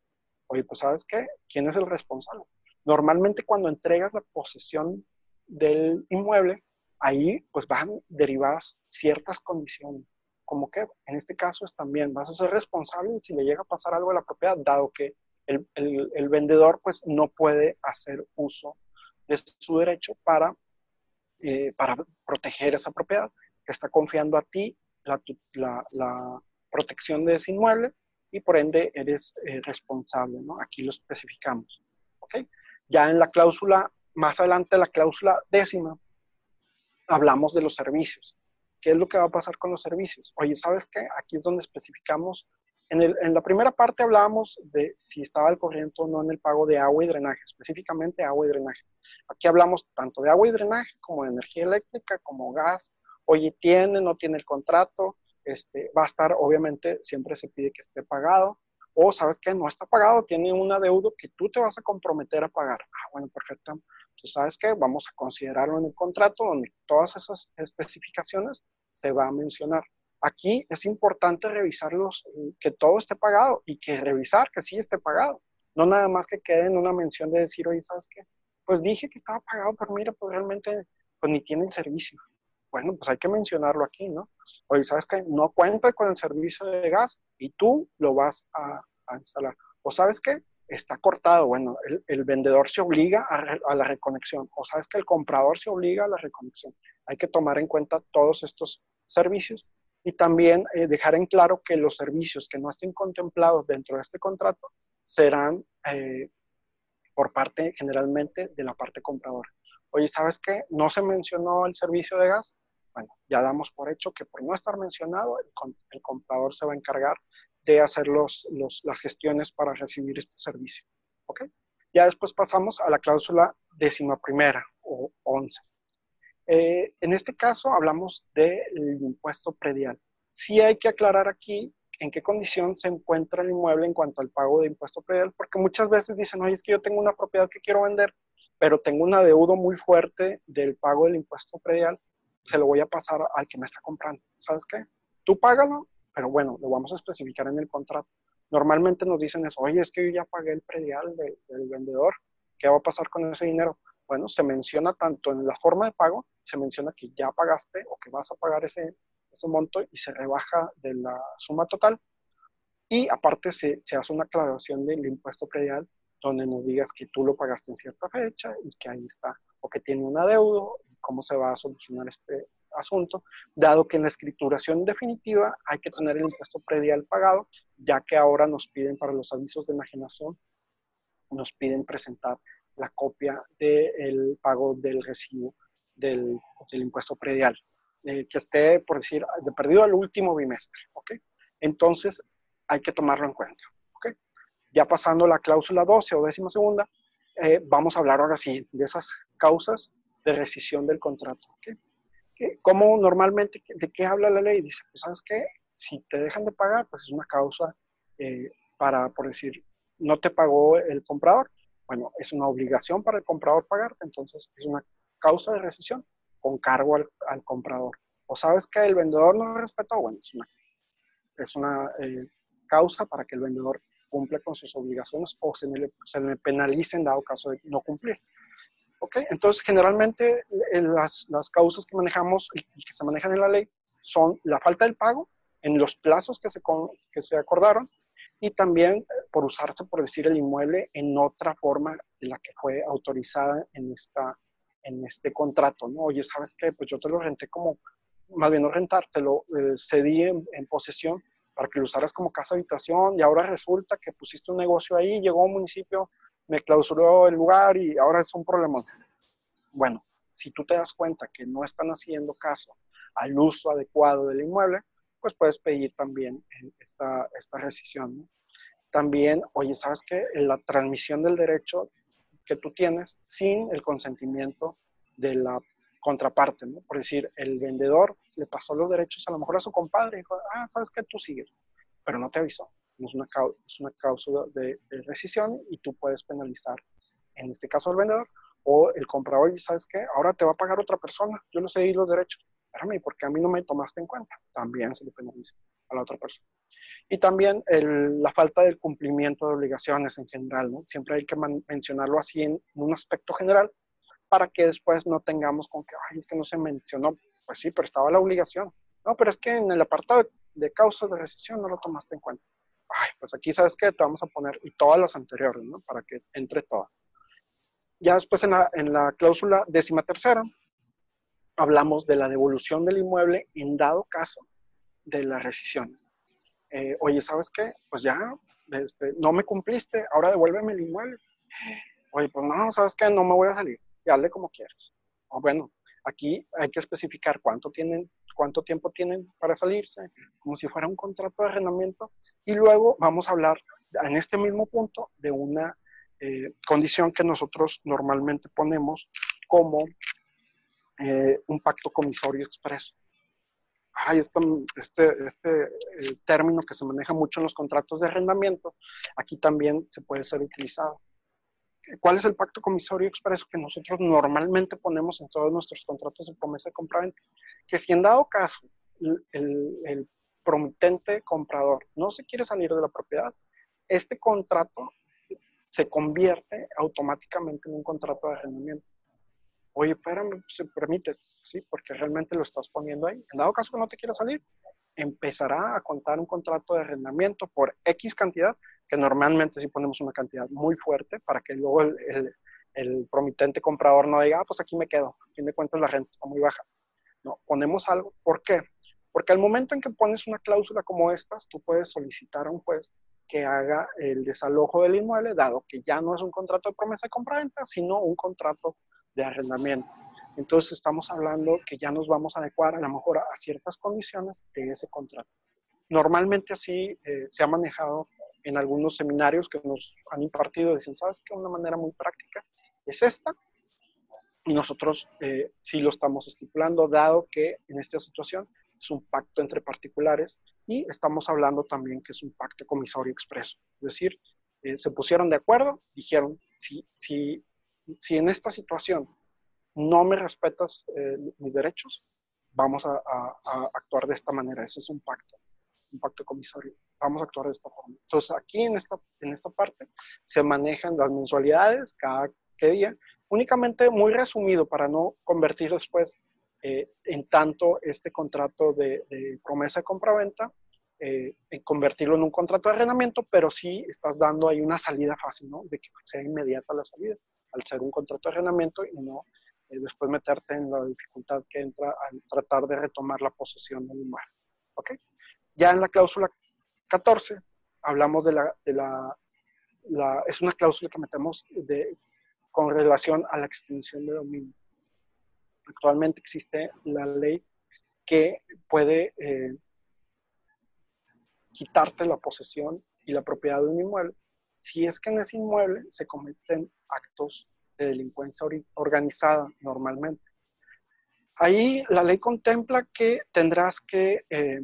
Oye, pues ¿sabes qué? ¿Quién es el responsable? Normalmente cuando entregas la posesión del inmueble, ahí pues van derivadas ciertas condiciones, como que en este caso es también vas a ser responsable si le llega a pasar algo a la propiedad, dado que el, el, vendedor pues no puede hacer uso de su derecho para, eh, para proteger esa propiedad. Te está confiando a ti la, protección de ese inmueble y por ende eres eh, responsable, ¿no? Aquí lo especificamos, ¿ok? Ya en la cláusula, más adelante la cláusula décima, hablamos de los servicios. ¿Qué es lo que va a pasar con los servicios? Oye, ¿sabes qué? Aquí es donde especificamos, en, el, en la primera parte hablábamos de si estaba al corriente o no en el pago de agua y drenaje, específicamente agua y drenaje. Aquí hablamos tanto de agua y drenaje como de energía eléctrica, como gas. Oye, ¿tiene, no tiene el contrato? este, va a estar, obviamente, siempre se pide que esté pagado, o sabes que no está pagado, tiene un adeudo que tú te vas a comprometer a pagar. Ah, bueno, perfecto. Entonces, ¿sabes qué? Vamos a considerarlo en el contrato donde todas esas especificaciones se va a mencionar. Aquí es importante revisarlos, que todo esté pagado y que revisar que sí esté pagado. No nada más que quede en una mención de decir, oye, ¿sabes qué? Pues dije que estaba pagado, pero mira, pues realmente pues ni tiene el servicio. Bueno, pues hay que mencionarlo aquí, ¿no? Oye, ¿sabes qué? No cuenta con el servicio de gas y tú lo vas a, instalar. O ¿sabes qué? Está cortado. Bueno, el, vendedor se obliga a, la reconexión. O ¿sabes que El comprador se obliga a la reconexión. Hay que tomar en cuenta todos estos servicios y también eh, dejar en claro que los servicios que no estén contemplados dentro de este contrato serán eh, por parte generalmente de la parte compradora. Oye, ¿sabes qué? No se mencionó el servicio de gas. Bueno, ya damos por hecho que por no estar mencionado, el, comprador se va a encargar de hacer los, las gestiones para recibir este servicio. ¿Ok? Ya después pasamos a la cláusula décima primera o once. Eh, en este caso hablamos del impuesto predial. Sí hay que aclarar aquí en qué condición se encuentra el inmueble en cuanto al pago de impuesto predial, porque muchas veces dicen, oye, es que yo tengo una propiedad que quiero vender, pero tengo un adeudo muy fuerte del pago del impuesto predial, se lo voy a pasar al que me está comprando. ¿Sabes qué? Tú págalo, pero bueno, lo vamos a especificar en el contrato. Normalmente nos dicen eso, oye, es que yo ya pagué el predial del vendedor, ¿qué va a pasar con ese dinero? Bueno, se menciona tanto en la forma de pago, se menciona que ya pagaste o que vas a pagar ese, ese monto y se rebaja de la suma total. Y aparte se, se hace una aclaración del impuesto predial donde nos digas que tú lo pagaste en cierta fecha y que ahí está, o que tiene un adeudo y cómo se va a solucionar este asunto, dado que en la escrituración definitiva hay que tener el impuesto predial pagado, ya que ahora nos piden para los avisos de enajenación, nos piden presentar la copia del pago del recibo del, impuesto predial, eh, que esté, por decir, de perdido al último bimestre, ¿ok? Entonces, hay que tomarlo en cuenta, ¿ok? Ya pasando la cláusula 12 o décima segunda, eh, vamos a hablar ahora sí de esas causas de rescisión del contrato, ¿ok? ¿Cómo normalmente, de qué habla la ley? Dice, pues, ¿sabes qué? Si te dejan de pagar, pues es una causa eh, para, por decir, no te pagó el comprador, bueno, es una obligación para el comprador pagarte, entonces es una causa de rescisión con cargo al, comprador. O sabes que el vendedor no respetó, bueno, es una, es una eh, causa para que el vendedor cumpla con sus obligaciones o se le, se le penalice en dado caso de no cumplir. ¿Ok? Entonces, generalmente eh, las, las causas que manejamos y, que se manejan en la ley son la falta del pago en los plazos que se, que se acordaron y también por usarse, por decir, el inmueble en otra forma de la que fue autorizada en, esta, en este contrato, ¿no? Oye, ¿sabes qué? Pues yo te lo renté como, más bien no rentar, te lo eh, cedí en, posesión para que lo usaras como casa habitación y ahora resulta que pusiste un negocio ahí, llegó un municipio, me clausuró el lugar y ahora es un problema. Bueno, si tú te das cuenta que no están haciendo caso al uso adecuado del inmueble, pues puedes pedir también esta, esta rescisión. También, oye, ¿sabes qué? La transmisión del derecho que tú tienes sin el consentimiento de la contraparte, ¿no? Por decir, el vendedor le pasó los derechos a lo mejor a su compadre y dijo, ah, ¿sabes qué? Tú sigues, pero no te avisó. Es una, es una causa de, rescisión y tú puedes penalizar, en este caso, el vendedor o el comprador, y ¿sabes qué? Ahora te va a pagar otra persona, yo no sé los derechos espérame, porque a mí no me tomaste en cuenta? También se le penaliza a la otra persona. Y también la falta del cumplimiento de obligaciones en general, ¿no? Siempre hay que mencionarlo así en, un aspecto general para que después no tengamos con que, ay, es que no se mencionó. Pues sí, pero estaba la obligación. No, pero es que en el apartado de causas de rescisión no lo tomaste en cuenta. Ay, pues aquí sabes que te vamos a poner, y todas las anteriores, ¿no? Para que entre todas. Ya después en la, en la cláusula décima tercera, hablamos de la devolución del inmueble en dado caso de la rescisión. Eh, oye, ¿sabes qué? Pues ya, este, no me cumpliste, ahora devuélveme el inmueble. Oye, pues no, ¿sabes qué? No me voy a salir. Y hazle como quieras. O bueno, aquí hay que especificar cuánto tienen, cuánto tiempo tienen para salirse, como si fuera un contrato de arrendamiento. Y luego vamos a hablar en este mismo punto de una eh, condición que nosotros normalmente ponemos como eh, un pacto comisorio expreso. hay este, este, eh, término que se maneja mucho en los contratos de arrendamiento, aquí también se puede ser utilizado. ¿Cuál es el pacto comisorio expreso que nosotros normalmente ponemos en todos nuestros contratos de promesa de compraventa? Que si en dado caso el, el promitente comprador no se quiere salir de la propiedad, este contrato se convierte automáticamente en un contrato de arrendamiento. Oye, espérame, se permite, ¿sí? Porque realmente lo estás poniendo ahí. En dado caso que no te quiera salir, empezará a contar un contrato de arrendamiento por X cantidad, que normalmente sí ponemos una cantidad muy fuerte para que luego el, promitente comprador no diga, ah, pues aquí me quedo, a fin de cuentas la renta está muy baja. No, ponemos algo. ¿Por qué? Porque al momento en que pones una cláusula como estas, tú puedes solicitar a un juez que haga el desalojo del inmueble, dado que ya no es un contrato de promesa de compraventa, sino un contrato de arrendamiento. Entonces estamos hablando que ya nos vamos a adecuar a lo mejor a, ciertas condiciones de ese contrato. Normalmente así eh, se ha manejado en algunos seminarios que nos han impartido, dicen, ¿sabes qué? Una manera muy práctica es esta. Y nosotros eh, sí lo estamos estipulando, dado que en esta situación es un pacto entre particulares y estamos hablando también que es un pacto comisorio expreso. Es decir, eh, se pusieron de acuerdo, dijeron, si, si, si en esta situación no me respetas eh, mis derechos, vamos a, actuar de esta manera. Ese es un pacto, un pacto comisorio. Vamos a actuar de esta forma. Entonces, aquí en esta, en esta parte se manejan las mensualidades cada día, únicamente muy resumido para no convertir después eh, en tanto este contrato de, promesa de compraventa, eh, en convertirlo en un contrato de arrendamiento, pero sí estás dando ahí una salida fácil, ¿no? De que sea inmediata la salida, al ser un contrato de arrendamiento y no eh, después meterte en la dificultad que entra al tratar de retomar la posesión del inmueble. ¿Ok? Ya en la cláusula 14 hablamos de la, de la, la es una cláusula que metemos de, con relación a la extinción de dominio. Actualmente existe la ley que puede eh, quitarte la posesión y la propiedad de un inmueble si es que en ese inmueble se cometen actos de delincuencia organizada normalmente. Ahí la ley contempla que tendrás que eh,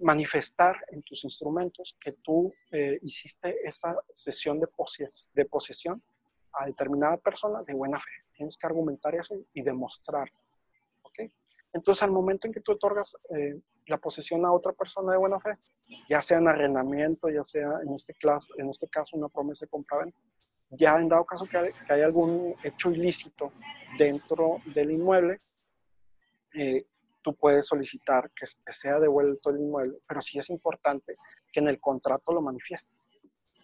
manifestar en tus instrumentos que tú eh, hiciste esa sesión de, de posesión a determinada persona de buena fe. Tienes que argumentar eso y demostrar. Entonces, al momento en que tú otorgas eh, la posesión a otra persona de buena fe, ya sea en arrendamiento, ya sea en este, este caso una promesa de compraventa, ya en dado caso que hay, algún hecho ilícito dentro del inmueble, eh, tú puedes solicitar que, sea devuelto el inmueble, pero sí es importante que en el contrato lo manifieste.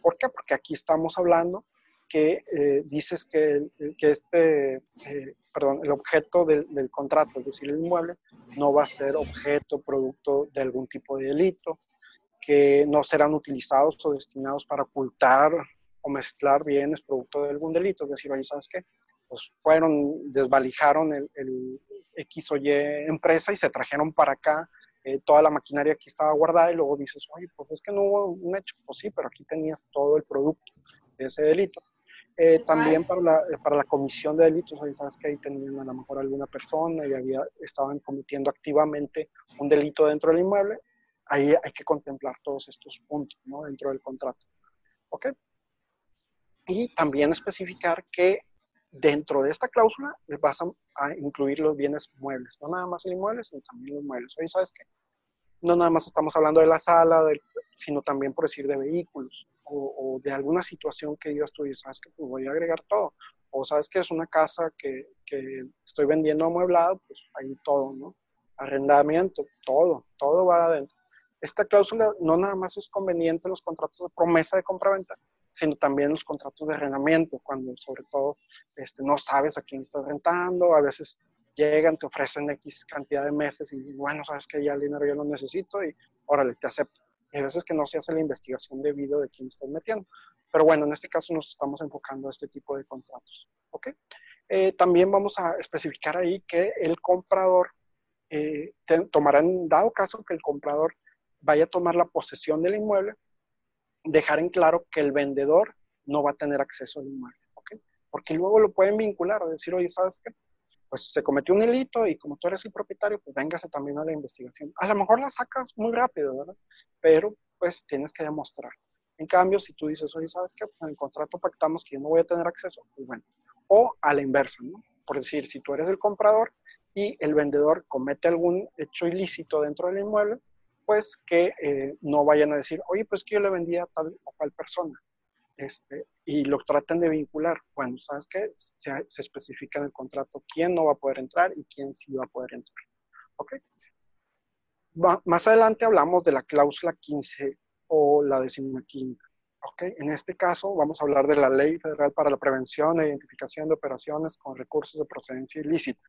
¿Por qué? Porque aquí estamos hablando que eh, dices que, que este, eh, perdón, el objeto del, del, contrato, es decir, el inmueble, no va a ser objeto, producto de algún tipo de delito, que no serán utilizados o destinados para ocultar o mezclar bienes producto de algún delito. Es decir, oye, ¿sabes qué? Pues fueron, desvalijaron el, el X o Y empresa y se trajeron para acá eh, toda la maquinaria que estaba guardada y luego dices, oye, pues es que no hubo un hecho. Pues sí, pero aquí tenías todo el producto de ese delito. Eh, también para la, eh, para la comisión de delitos, ahí sabes que ahí tenían a lo mejor alguna persona y había, estaban cometiendo activamente un delito dentro del inmueble, ahí hay que contemplar todos estos puntos ¿no? dentro del contrato. ¿Ok? Y también especificar que dentro de esta cláusula les vas a, incluir los bienes muebles, no nada más el inmueble, sino también los muebles. Ahí sabes que no nada más estamos hablando de la sala, sino también por decir de vehículos o, de alguna situación que digas tú, y sabes que pues voy a agregar todo. O sabes que es una casa que, que estoy vendiendo amueblado, pues ahí todo, ¿no? Arrendamiento, todo, todo va adentro. Esta cláusula no nada más es conveniente en los contratos de promesa de compra-venta, sino también en los contratos de arrendamiento, cuando sobre todo este, no sabes a quién estás rentando, a veces llegan, te ofrecen X cantidad de meses y bueno, sabes que ya el dinero yo lo necesito y órale, te acepto y a veces que no se hace la investigación debido de quién está metiendo. Pero bueno, en este caso nos estamos enfocando a este tipo de contratos. ¿ok? Eh, también vamos a especificar ahí que el comprador eh, tomará, en dado caso que el comprador vaya a tomar la posesión del inmueble, dejar en claro que el vendedor no va a tener acceso al inmueble. ¿ok? Porque luego lo pueden vincular, decir, oye, ¿sabes qué? Pues se cometió un delito y como tú eres el propietario, pues véngase también a la investigación. A lo mejor la sacas muy rápido, ¿verdad? Pero pues tienes que demostrar. En cambio, si tú dices, oye, ¿sabes qué? Pues en el contrato pactamos que yo no voy a tener acceso, pues bueno. O a la inversa, ¿no? Por decir, si tú eres el comprador y el vendedor comete algún hecho ilícito dentro del inmueble, pues que eh, no vayan a decir, oye, pues que yo le vendía a tal o cual persona. Este, y lo traten de vincular. Bueno, ¿sabes qué? Se, se, especifica en el contrato quién no va a poder entrar y quién sí va a poder entrar. ¿Ok? más adelante hablamos de la cláusula 15 o la decimaquinta. ¿Ok? En este caso vamos a hablar de la Ley Federal para la Prevención e Identificación de Operaciones con Recursos de Procedencia Ilícita.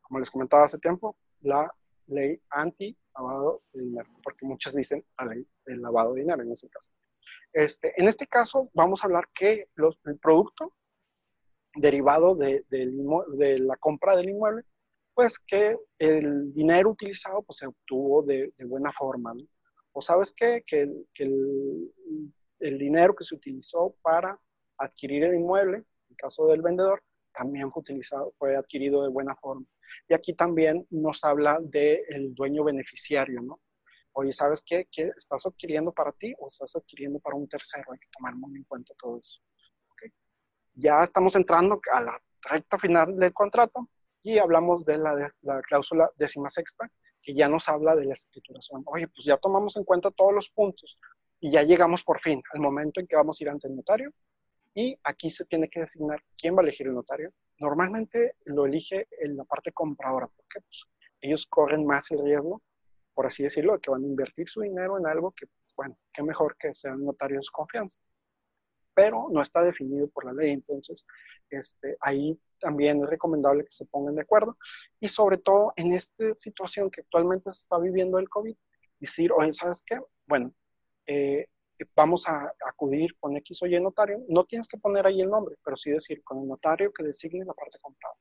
Como les comentaba hace tiempo, la ley anti-lavado de dinero, porque muchos dicen la ley del lavado de dinero en ese caso. Este, en este caso, vamos a hablar que los, el producto derivado de, la compra del inmueble, pues que el dinero utilizado pues, se obtuvo de, buena forma. O sabes qué? Que, que el, dinero que se utilizó para adquirir el inmueble, en el caso del vendedor, también fue utilizado, fue adquirido de buena forma. Y aquí también nos habla del dueño beneficiario, ¿no? Oye, ¿sabes qué? ¿Qué estás adquiriendo para ti o estás adquiriendo para un tercero? Hay que tomar muy en cuenta todo eso. ¿Okay? Ya estamos entrando a la recta final del contrato y hablamos de la, cláusula décima sexta, que ya nos habla de la escrituración. Oye, pues ya tomamos en cuenta todos los puntos y ya llegamos por fin al momento en que vamos a ir ante el notario y aquí se tiene que designar quién va a elegir el notario. Normalmente lo elige en la parte compradora, porque pues, ellos corren más el riesgo por así decirlo, que van a invertir su dinero en algo que, bueno, qué mejor que sean notarios de confianza. Pero no está definido por la ley, entonces este, ahí también es recomendable que se pongan de acuerdo. Y sobre todo en esta situación que actualmente se está viviendo el COVID, decir, oye, ¿sabes qué? Bueno, eh, vamos a acudir con X o Y notario. No tienes que poner ahí el nombre, pero sí decir con el notario que designe la parte comprada.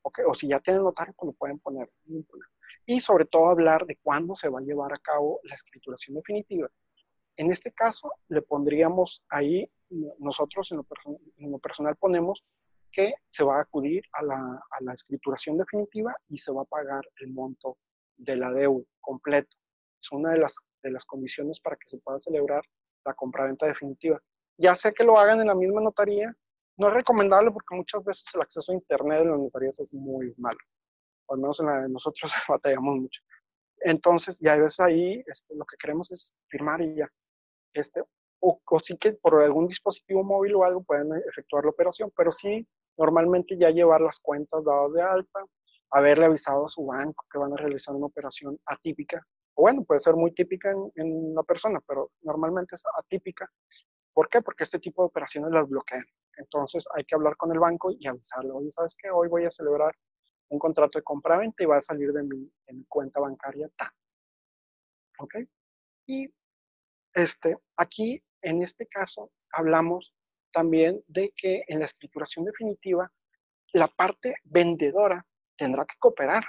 Okay, o si ya tienen notario, pues lo pueden poner y sobre todo hablar de cuándo se va a llevar a cabo la escrituración definitiva. En este caso, le pondríamos ahí, nosotros en lo, personal ponemos que se va a acudir a la, escrituración definitiva y se va a pagar el monto de la deuda completo. Es una de las, de las condiciones para que se pueda celebrar la compraventa definitiva. Ya sé que lo hagan en la misma notaría, no es recomendable porque muchas veces el acceso a Internet en las notarías es muy malo o al menos en la de nosotros batallamos mucho. Entonces, ya ves ahí, este, lo que queremos es firmar y ya. Este, o, o, sí que por algún dispositivo móvil o algo pueden efectuar la operación, pero sí, normalmente ya llevar las cuentas dadas de alta, haberle avisado a su banco que van a realizar una operación atípica. O bueno, puede ser muy típica en, en la persona, pero normalmente es atípica. ¿Por qué? Porque este tipo de operaciones las bloquean. Entonces hay que hablar con el banco y avisarle, oye, ¿sabes qué? Hoy voy a celebrar un contrato de compra-venta y va a salir de mi, cuenta bancaria tal. ¿Ok? Y este, aquí, en este caso, hablamos también de que en la escrituración definitiva, la parte vendedora tendrá que cooperar.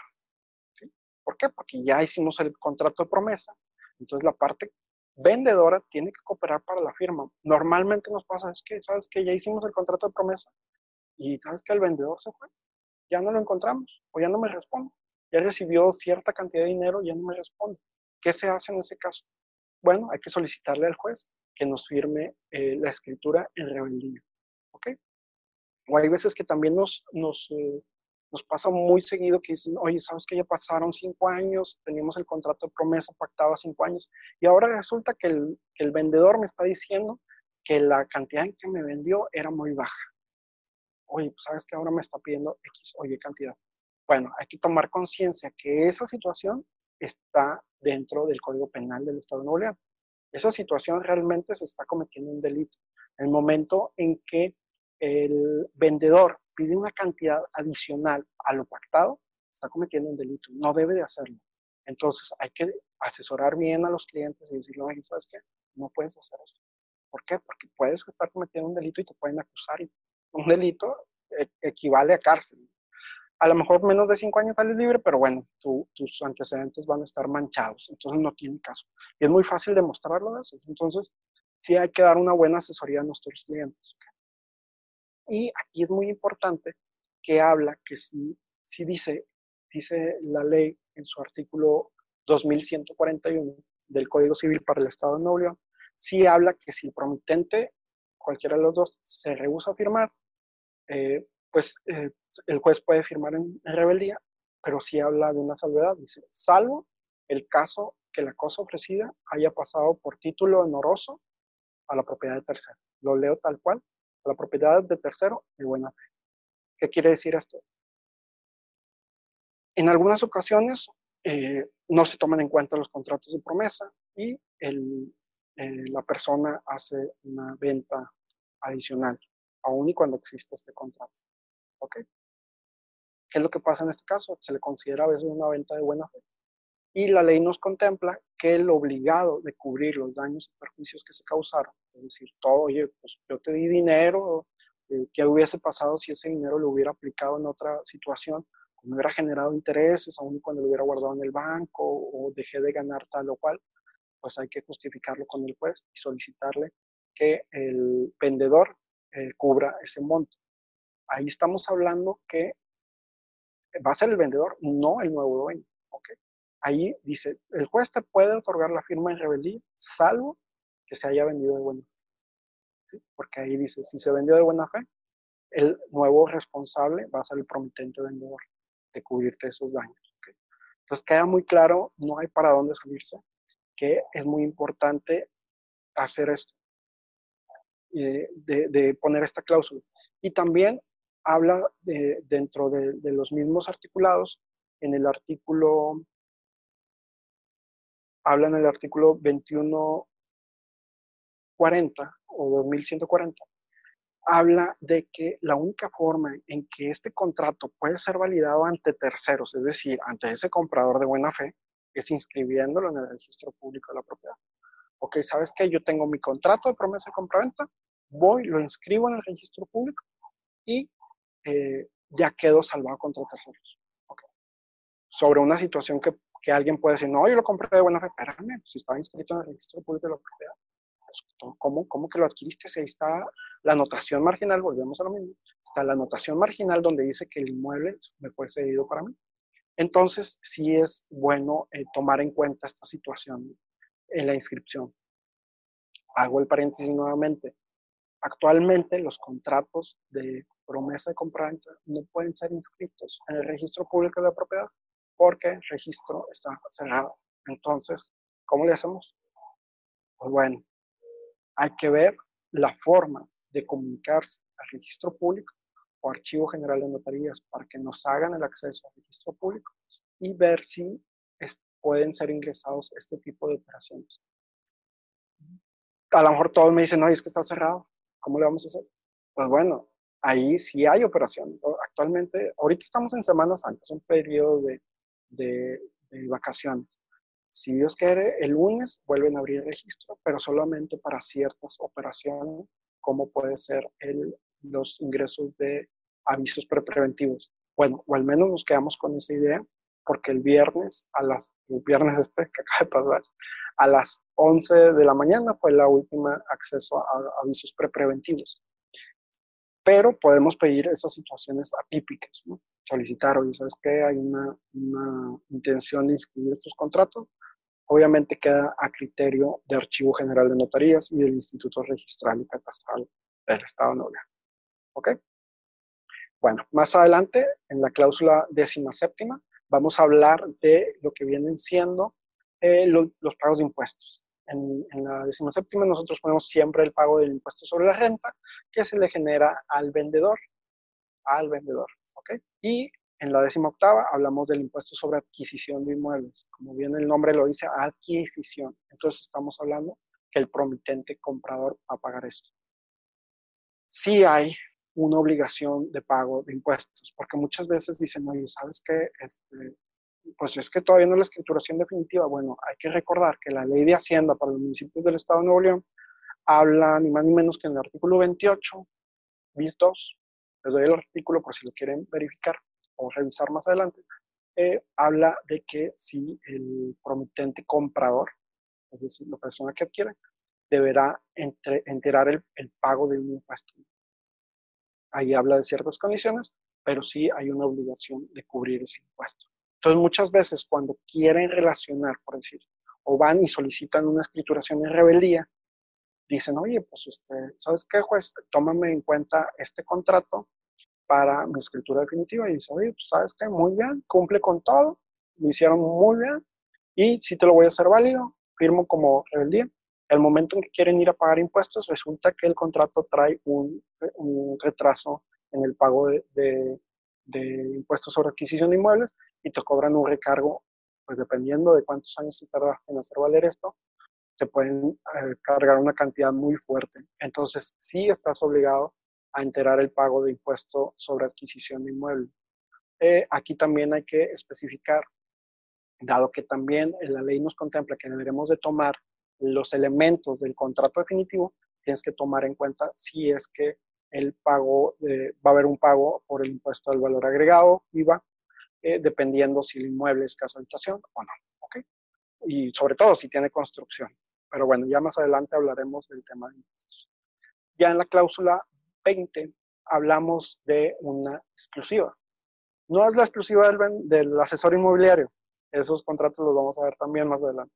¿sí? ¿Por qué? Porque ya hicimos el contrato de promesa. Entonces, la parte vendedora tiene que cooperar para la firma. Normalmente nos pasa, es que, ¿sabes que Ya hicimos el contrato de promesa y ¿sabes que El vendedor se fue ya no lo encontramos o ya no me responde. Ya recibió cierta cantidad de dinero, ya no me responde. ¿Qué se hace en ese caso? Bueno, hay que solicitarle al juez que nos firme eh, la escritura en rebeldía. ¿Ok? O hay veces que también nos, nos, eh, nos pasa muy seguido que dicen, oye, ¿sabes que ya pasaron cinco años? Teníamos el contrato de promesa pactado a cinco años y ahora resulta que el, el vendedor me está diciendo que la cantidad en que me vendió era muy baja oye, pues sabes que ahora me está pidiendo X o Y cantidad. Bueno, hay que tomar conciencia que esa situación está dentro del Código Penal del Estado de Nuevo León. Esa situación realmente se está cometiendo un delito. El momento en que el vendedor pide una cantidad adicional a lo pactado, está cometiendo un delito. No debe de hacerlo. Entonces hay que asesorar bien a los clientes y decirle, oye, ¿sabes qué? No puedes hacer esto. ¿Por qué? Porque puedes estar cometiendo un delito y te pueden acusar y un delito e, equivale a cárcel. A lo mejor menos de cinco años sales libre, pero bueno, tus antecedentes van a estar manchados, entonces no tiene caso. Y es muy fácil demostrarlo. Entonces, sí hay que dar una buena asesoría a nuestros clientes. Y aquí es muy importante que habla que sí, sí dice, dice la ley en su artículo 2141 del Código Civil para el Estado de Nuevo León, sí habla que si el promitente, cualquiera de los dos, se rehúsa a firmar, eh, pues eh, el juez puede firmar en, rebeldía, pero sí habla de una salvedad, dice, salvo el caso que la cosa ofrecida haya pasado por título honoroso a la propiedad de tercero. Lo leo tal cual, a la propiedad de tercero de buena fe. ¿Qué quiere decir esto? En algunas ocasiones eh, no se toman en cuenta los contratos de promesa y la persona hace una venta adicional, aun y cuando existe este contrato. ¿Ok? ¿Qué es lo que pasa en este caso? Se le considera a veces una venta de buena fe. Y la ley nos contempla que el obligado de cubrir los daños y perjuicios que se causaron, es decir, todo, oye, pues yo te di dinero, eh, ¿qué hubiese pasado si ese dinero lo hubiera aplicado en otra situación? me hubiera generado intereses, aún cuando lo hubiera guardado en el banco o dejé de ganar tal o cual, pues hay que justificarlo con el juez y solicitarle que el vendedor eh, cubra ese monto. Ahí estamos hablando que va a ser el vendedor, no el nuevo dueño. ¿okay? Ahí dice, el juez te puede otorgar la firma en rebeldía, salvo que se haya vendido de buena fe. Porque ahí dice, si se vendió de buena fe, el nuevo responsable va a ser el promitente vendedor de cubrirte esos daños. Entonces queda muy claro, no hay para dónde salirse, que es muy importante hacer esto, eh, de, poner esta cláusula. Y también habla de, dentro de, de, los mismos articulados, en el artículo, habla en el artículo 2140 o 2140, habla de que la única forma en que este contrato puede ser validado ante terceros, es decir, ante ese comprador de buena fe, es inscribiéndolo en el registro público de la propiedad. Ok, ¿sabes qué? Yo tengo mi contrato de promesa de compraventa, voy, lo inscribo en el registro público y eh, ya quedo salvado contra terceros. Okay. Sobre una situación que, que, alguien puede decir, no, yo lo compré de buena fe, espérame, si estaba inscrito en el registro público de la propiedad, ¿Cómo, ¿Cómo, que lo adquiriste? Si ahí está la anotación marginal, volvemos a lo mismo. Está la anotación marginal donde dice que el inmueble me fue cedido para mí. Entonces, sí es bueno eh, tomar en cuenta esta situación en la inscripción. Hago el paréntesis nuevamente. Actualmente los contratos de promesa de compra no pueden ser inscritos en el registro público de la propiedad porque el registro está cerrado. Entonces, ¿cómo le hacemos? Pues bueno, hay que ver la forma de comunicarse al registro público o archivo general de notarías para que nos hagan el acceso al registro público y ver si pueden ser ingresados este tipo de operaciones. A lo mejor todos me dicen, no, es que está cerrado, ¿cómo le vamos a hacer? Pues bueno, ahí sí hay operación. Actualmente, ahorita estamos en Semana Santa, es un periodo de, de, de vacaciones. Si Dios quiere, el lunes vuelven a abrir el registro, pero solamente para ciertas operaciones, como puede ser el, los ingresos de avisos preventivos. Bueno, o al menos nos quedamos con esa idea, porque el viernes, a las, el viernes este que acaba de pasar, a las 11 de la mañana fue la última acceso a, avisos preventivos. Pero podemos pedir esas situaciones atípicas, ¿no? solicitar, oye, ¿sabes qué? Hay una, una intención de inscribir estos contratos, obviamente queda a criterio de Archivo General de Notarías y del Instituto Registral y Catastral del Estado de Nuevo. ¿Ok? Bueno, más adelante, en la cláusula décima séptima, vamos a hablar de lo que vienen siendo eh, los pagos de impuestos. En, en la décima séptima nosotros ponemos siempre el pago del impuesto sobre la renta que se le genera al vendedor, al vendedor, ¿ok? Y en la décima octava hablamos del impuesto sobre adquisición de inmuebles. Como bien el nombre lo dice, adquisición. Entonces estamos hablando que el promitente comprador va a pagar esto. Sí hay una obligación de pago de impuestos, porque muchas veces dicen, oye, ¿sabes qué? Este, pues es que todavía no la escrituración definitiva. Bueno, hay que recordar que la ley de Hacienda para los municipios del Estado de Nuevo León habla ni más ni menos que en el artículo 28, bis 2, les doy el artículo por si lo quieren verificar, o revisar más adelante, eh, habla de que si el promitente comprador, es decir, la persona que adquiere, deberá enterar el, pago de un impuesto. Ahí habla de ciertas condiciones, pero sí hay una obligación de cubrir ese impuesto. Entonces, muchas veces cuando quieren relacionar, por decir, o van y solicitan una escrituración de rebeldía, dicen, oye, pues, este, ¿sabes qué, juez? Tómame en cuenta este contrato para mi escritura definitiva. Y dice, oye, pues, ¿sabes qué? Muy bien, cumple con todo, lo hicieron muy bien, y si te lo voy a hacer válido, firmo como rebeldía. El momento en que quieren ir a pagar impuestos, resulta que el contrato trae un, retraso en el pago de, impuestos sobre adquisición de inmuebles y te cobran un recargo, pues dependiendo de cuántos años te tardaste en hacer valer esto, te pueden eh, cargar una cantidad muy fuerte. Entonces, sí estás obligado a enterar el pago de impuesto sobre adquisición de inmuebles. Eh, aquí también hay que especificar, dado que también la ley nos contempla que deberemos de tomar los elementos del contrato definitivo, tienes que tomar en cuenta si es que el pago, va a haber un pago por el impuesto al valor agregado, IVA, eh, dependiendo si el inmueble es casa habitación o no. Y sobre todo si tiene construcción. Pero bueno, ya más adelante hablaremos del tema de impuestos. Ya en la cláusula 20 hablamos de una exclusiva. No es la exclusiva del, asesor inmobiliario. Esos contratos los vamos a ver también más adelante.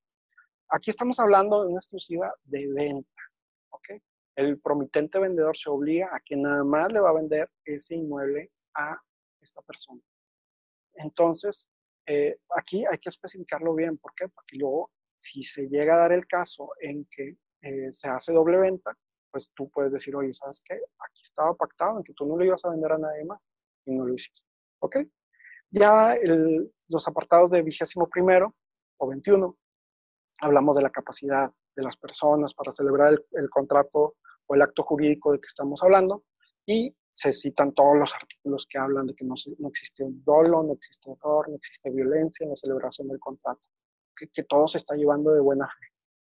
Aquí estamos hablando de una exclusiva de venta. El promitente vendedor se obliga a que nada más le va a vender ese inmueble a esta persona. Entonces, eh, aquí hay que especificarlo bien. ¿Por qué? Porque luego, si se llega a dar el caso en que eh, se hace doble venta, pues tú puedes decir, oye, ¿sabes qué? Aquí estaba pactado en que tú no le ibas a vender a nadie más y no lo hiciste. ¿Ok? Ya los apartados de vigésimo primero o 21 hablamos de la capacidad de las personas para celebrar el, contrato o el acto jurídico de que estamos hablando y se citan todos los artículos que hablan de que no, no existe un dolo, no existe error, no existe violencia en la celebración del contrato, que, que todo se está llevando de buena fe.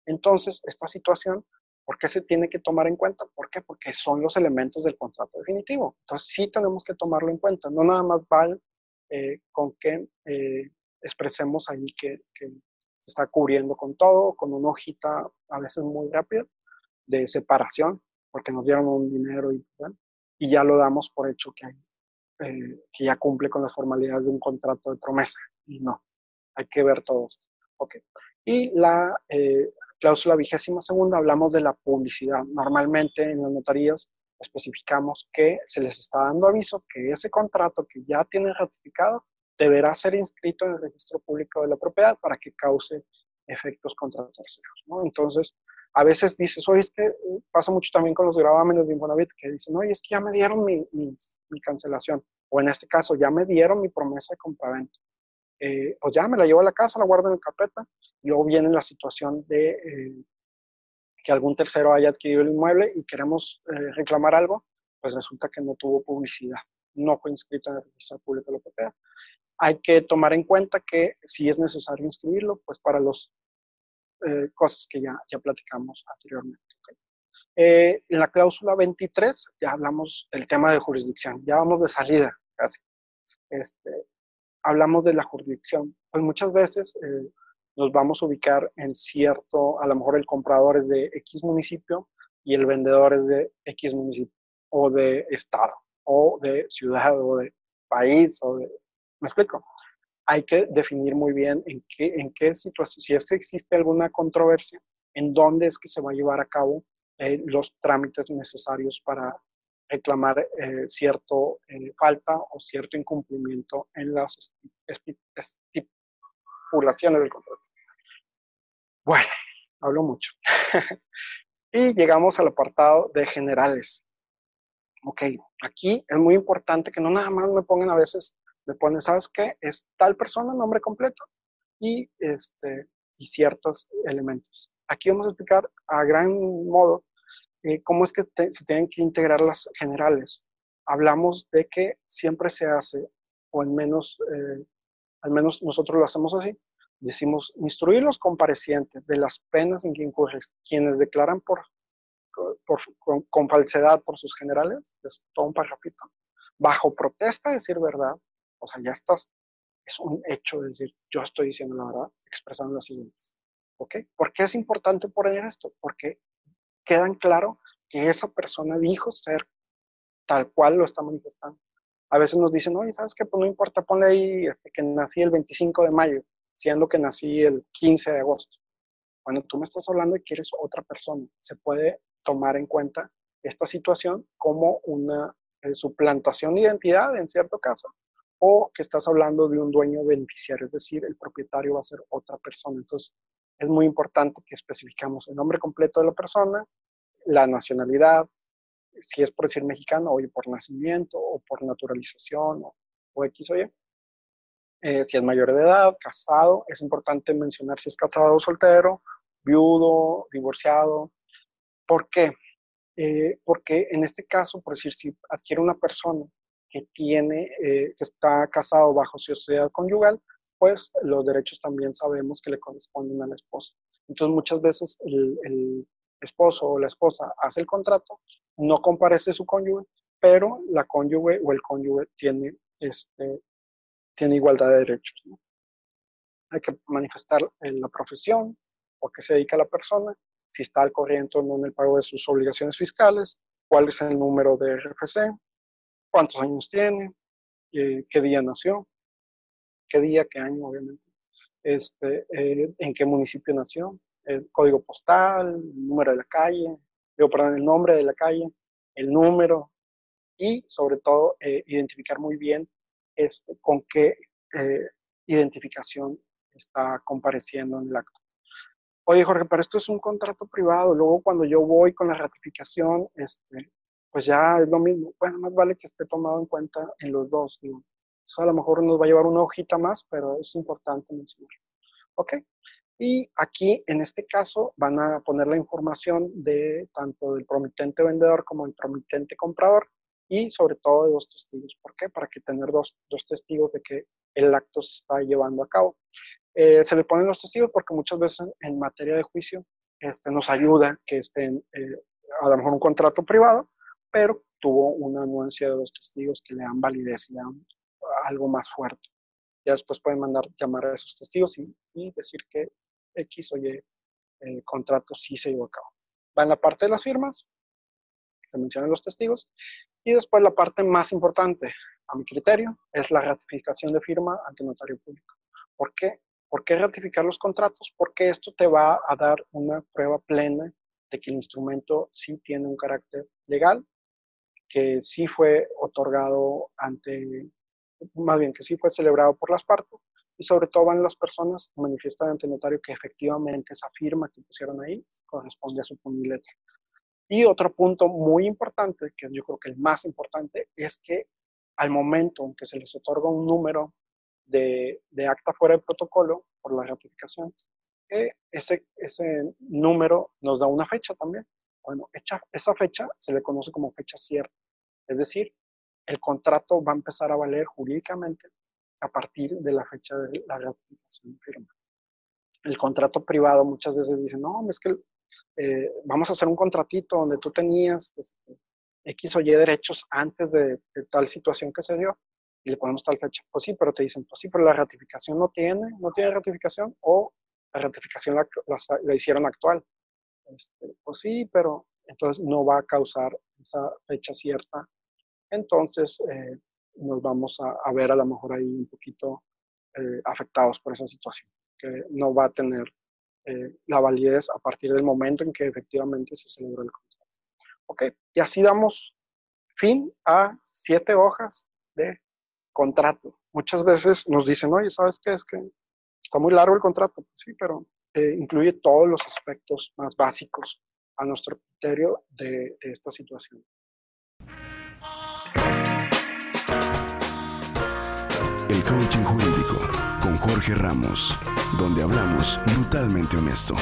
Entonces, esta situación, ¿por qué se tiene que tomar en cuenta? ¿Por qué? Porque son los elementos del contrato definitivo. Entonces, sí tenemos que tomarlo en cuenta. No nada más vale eh, con que eh, expresemos ahí que, que, está cubriendo con todo, con una hojita a veces muy rápida de separación, porque nos dieron un dinero y, y ya lo damos por hecho que, eh, que ya cumple con las formalidades de un contrato de promesa. Y no, hay que ver todo esto. Y la eh, cláusula vigésima segunda, hablamos de la publicidad. Normalmente en las notarías especificamos que se les está dando aviso que ese contrato que ya tiene ratificado deberá ser inscrito en el registro público de la propiedad para que cause efectos contra terceros. ¿no? Entonces, a veces dices, oye, es que eh, pasa mucho también con los gravámenes de Infonavit que dicen, oye, es que ya me dieron mi, mi, cancelación, o en este caso, ya me dieron mi promesa de compraventa. Eh, o ya me la llevo a la casa, la guardo en la carpeta, y luego viene la situación de eh, que algún tercero haya adquirido el inmueble y queremos eh, reclamar algo, pues resulta que no tuvo publicidad, no fue inscrito en el registro público de la propiedad hay que tomar en cuenta que si es necesario inscribirlo, pues para las eh, cosas que ya, ya platicamos anteriormente. Eh, en la cláusula 23 ya hablamos del tema de jurisdicción, ya vamos de salida casi. Este, hablamos de la jurisdicción. Pues muchas veces eh, nos vamos a ubicar en cierto, a lo mejor el comprador es de X municipio y el vendedor es de X municipio, o de estado, o de ciudad, o de país, o de ¿Me explico? Hay que definir muy bien en qué, en qué situación, si es que existe alguna controversia, en dónde es que se va a llevar a cabo eh, los trámites necesarios para reclamar eh, cierto eh, falta o cierto incumplimiento en las estipulaciones del contrato. Bueno, hablo mucho. y llegamos al apartado de generales. Ok, aquí es muy importante que no nada más me pongan a veces le pones, ¿sabes qué? Es tal persona, nombre completo y, este, y ciertos elementos. Aquí vamos a explicar a gran modo eh, cómo es que se tienen que integrar las generales. Hablamos de que siempre se hace, o al menos, eh, al menos nosotros lo hacemos así, decimos instruir los comparecientes de las penas en que incurren quienes declaran por, por con, con, falsedad por sus generales, es todo un parrafito, bajo protesta de decir verdad, o sea, ya estás, es un hecho de decir, yo estoy diciendo la verdad, expresando las ideas. ¿Ok? ¿Por qué es importante poner esto? Porque quedan claro que esa persona dijo ser tal cual lo está manifestando. A veces nos dicen, oye, ¿sabes qué? Pues no importa, ponle ahí este, que nací el 25 de mayo, siendo que nací el 15 de agosto. Bueno, tú me estás hablando de que eres otra persona. Se puede tomar en cuenta esta situación como una eh, suplantación de identidad en cierto caso, o que estás hablando de un dueño beneficiario, es decir, el propietario va a ser otra persona. Entonces, es muy importante que especificamos el nombre completo de la persona, la nacionalidad, si es por decir mexicano, o por nacimiento, o por naturalización, o, X o Y. Eh, si es mayor de edad, casado, es importante mencionar si es casado o soltero, viudo, divorciado. ¿Por qué? Eh, porque en este caso, por decir, si adquiere una persona que tiene, eh, que está casado bajo sociedad conyugal, pues los derechos también sabemos que le corresponden a la esposa. Entonces muchas veces el, esposo o la esposa hace el contrato, no comparece su cónyuge, pero la cónyuge o el cónyuge tiene, este, tiene igualdad de derechos. Hay que manifestar en la profesión o qué se dedica la persona, si está al corriente o no en el pago de sus obligaciones fiscales, cuál es el número de RFC, cuántos años tiene, eh, qué día nació, qué día, qué año, obviamente, este, eh, en qué municipio nació, el código postal, el número de la calle, digo, perdón, el nombre de la calle, el número y sobre todo eh, identificar muy bien este, con qué eh, identificación está compareciendo en el acto. Oye, Jorge, pero esto es un contrato privado. Luego, cuando yo voy con la ratificación, este, pues ya es lo mismo. Bueno, más vale que esté tomado en cuenta en los dos. Eso a lo mejor nos va a llevar una hojita más, pero es importante mencionarlo. ¿Ok? Y aquí, en este caso, van a poner la información de tanto del promitente vendedor como del promitente comprador y sobre todo de dos testigos. ¿Por qué? Para que tener dos, dos testigos de que el acto se está llevando a cabo. Eh, se le ponen los testigos porque muchas veces en, materia de juicio este, nos ayuda que estén eh, a lo mejor un contrato privado, pero tuvo una anuencia de dos testigos que le dan validez, le dan algo más fuerte. Ya después pueden mandar llamar a esos testigos y decir que X o Y el contrato sí se llevó a cabo. Va en la parte de las firmas, se mencionan los testigos, y después la parte más importante, a mi criterio, es la ratificación de firma ante notario público. ¿Por qué? ¿Por qué ratificar los contratos? Porque esto te va a dar una prueba plena de que el instrumento sí tiene un carácter legal, que sí fue otorgado ante, más bien que sí fue celebrado por las partes y sobre todo van las personas manifiestan ante el notario que efectivamente esa firma que pusieron ahí corresponde a su puño y otro punto muy importante, que yo creo que el más importante, es que al momento en que se les otorga un número de, de acta fuera del protocolo por la ratificación, eh, ese, ese número nos da una fecha también. Bueno, hecha, esa fecha se le conoce como fecha cierta. Es decir, el contrato va a empezar a valer jurídicamente a partir de la fecha de la ratificación firma. El contrato privado muchas veces dice, no, es que eh, vamos a hacer un contratito donde tú tenías este, X o Y derechos antes de, tal situación que se dio y le ponemos tal fecha. Pues sí, pero te dicen, pues sí, pero la ratificación no tiene, no tiene ratificación o la ratificación la, hicieron actual. Este, pues sí, pero entonces no va a causar esa fecha cierta. Entonces, eh, nos vamos a, ver a lo mejor ahí un poquito eh, afectados por esa situación, que no va a tener eh, la validez a partir del momento en que efectivamente se celebró el contrato. Ok, y así damos fin a siete hojas de contrato. Muchas veces nos dicen, oye, ¿sabes qué? Es que está muy largo el contrato. Sí, pero incluye todos los aspectos más básicos a nuestro criterio de esta situación. El coaching jurídico con Jorge Ramos, donde hablamos brutalmente honesto.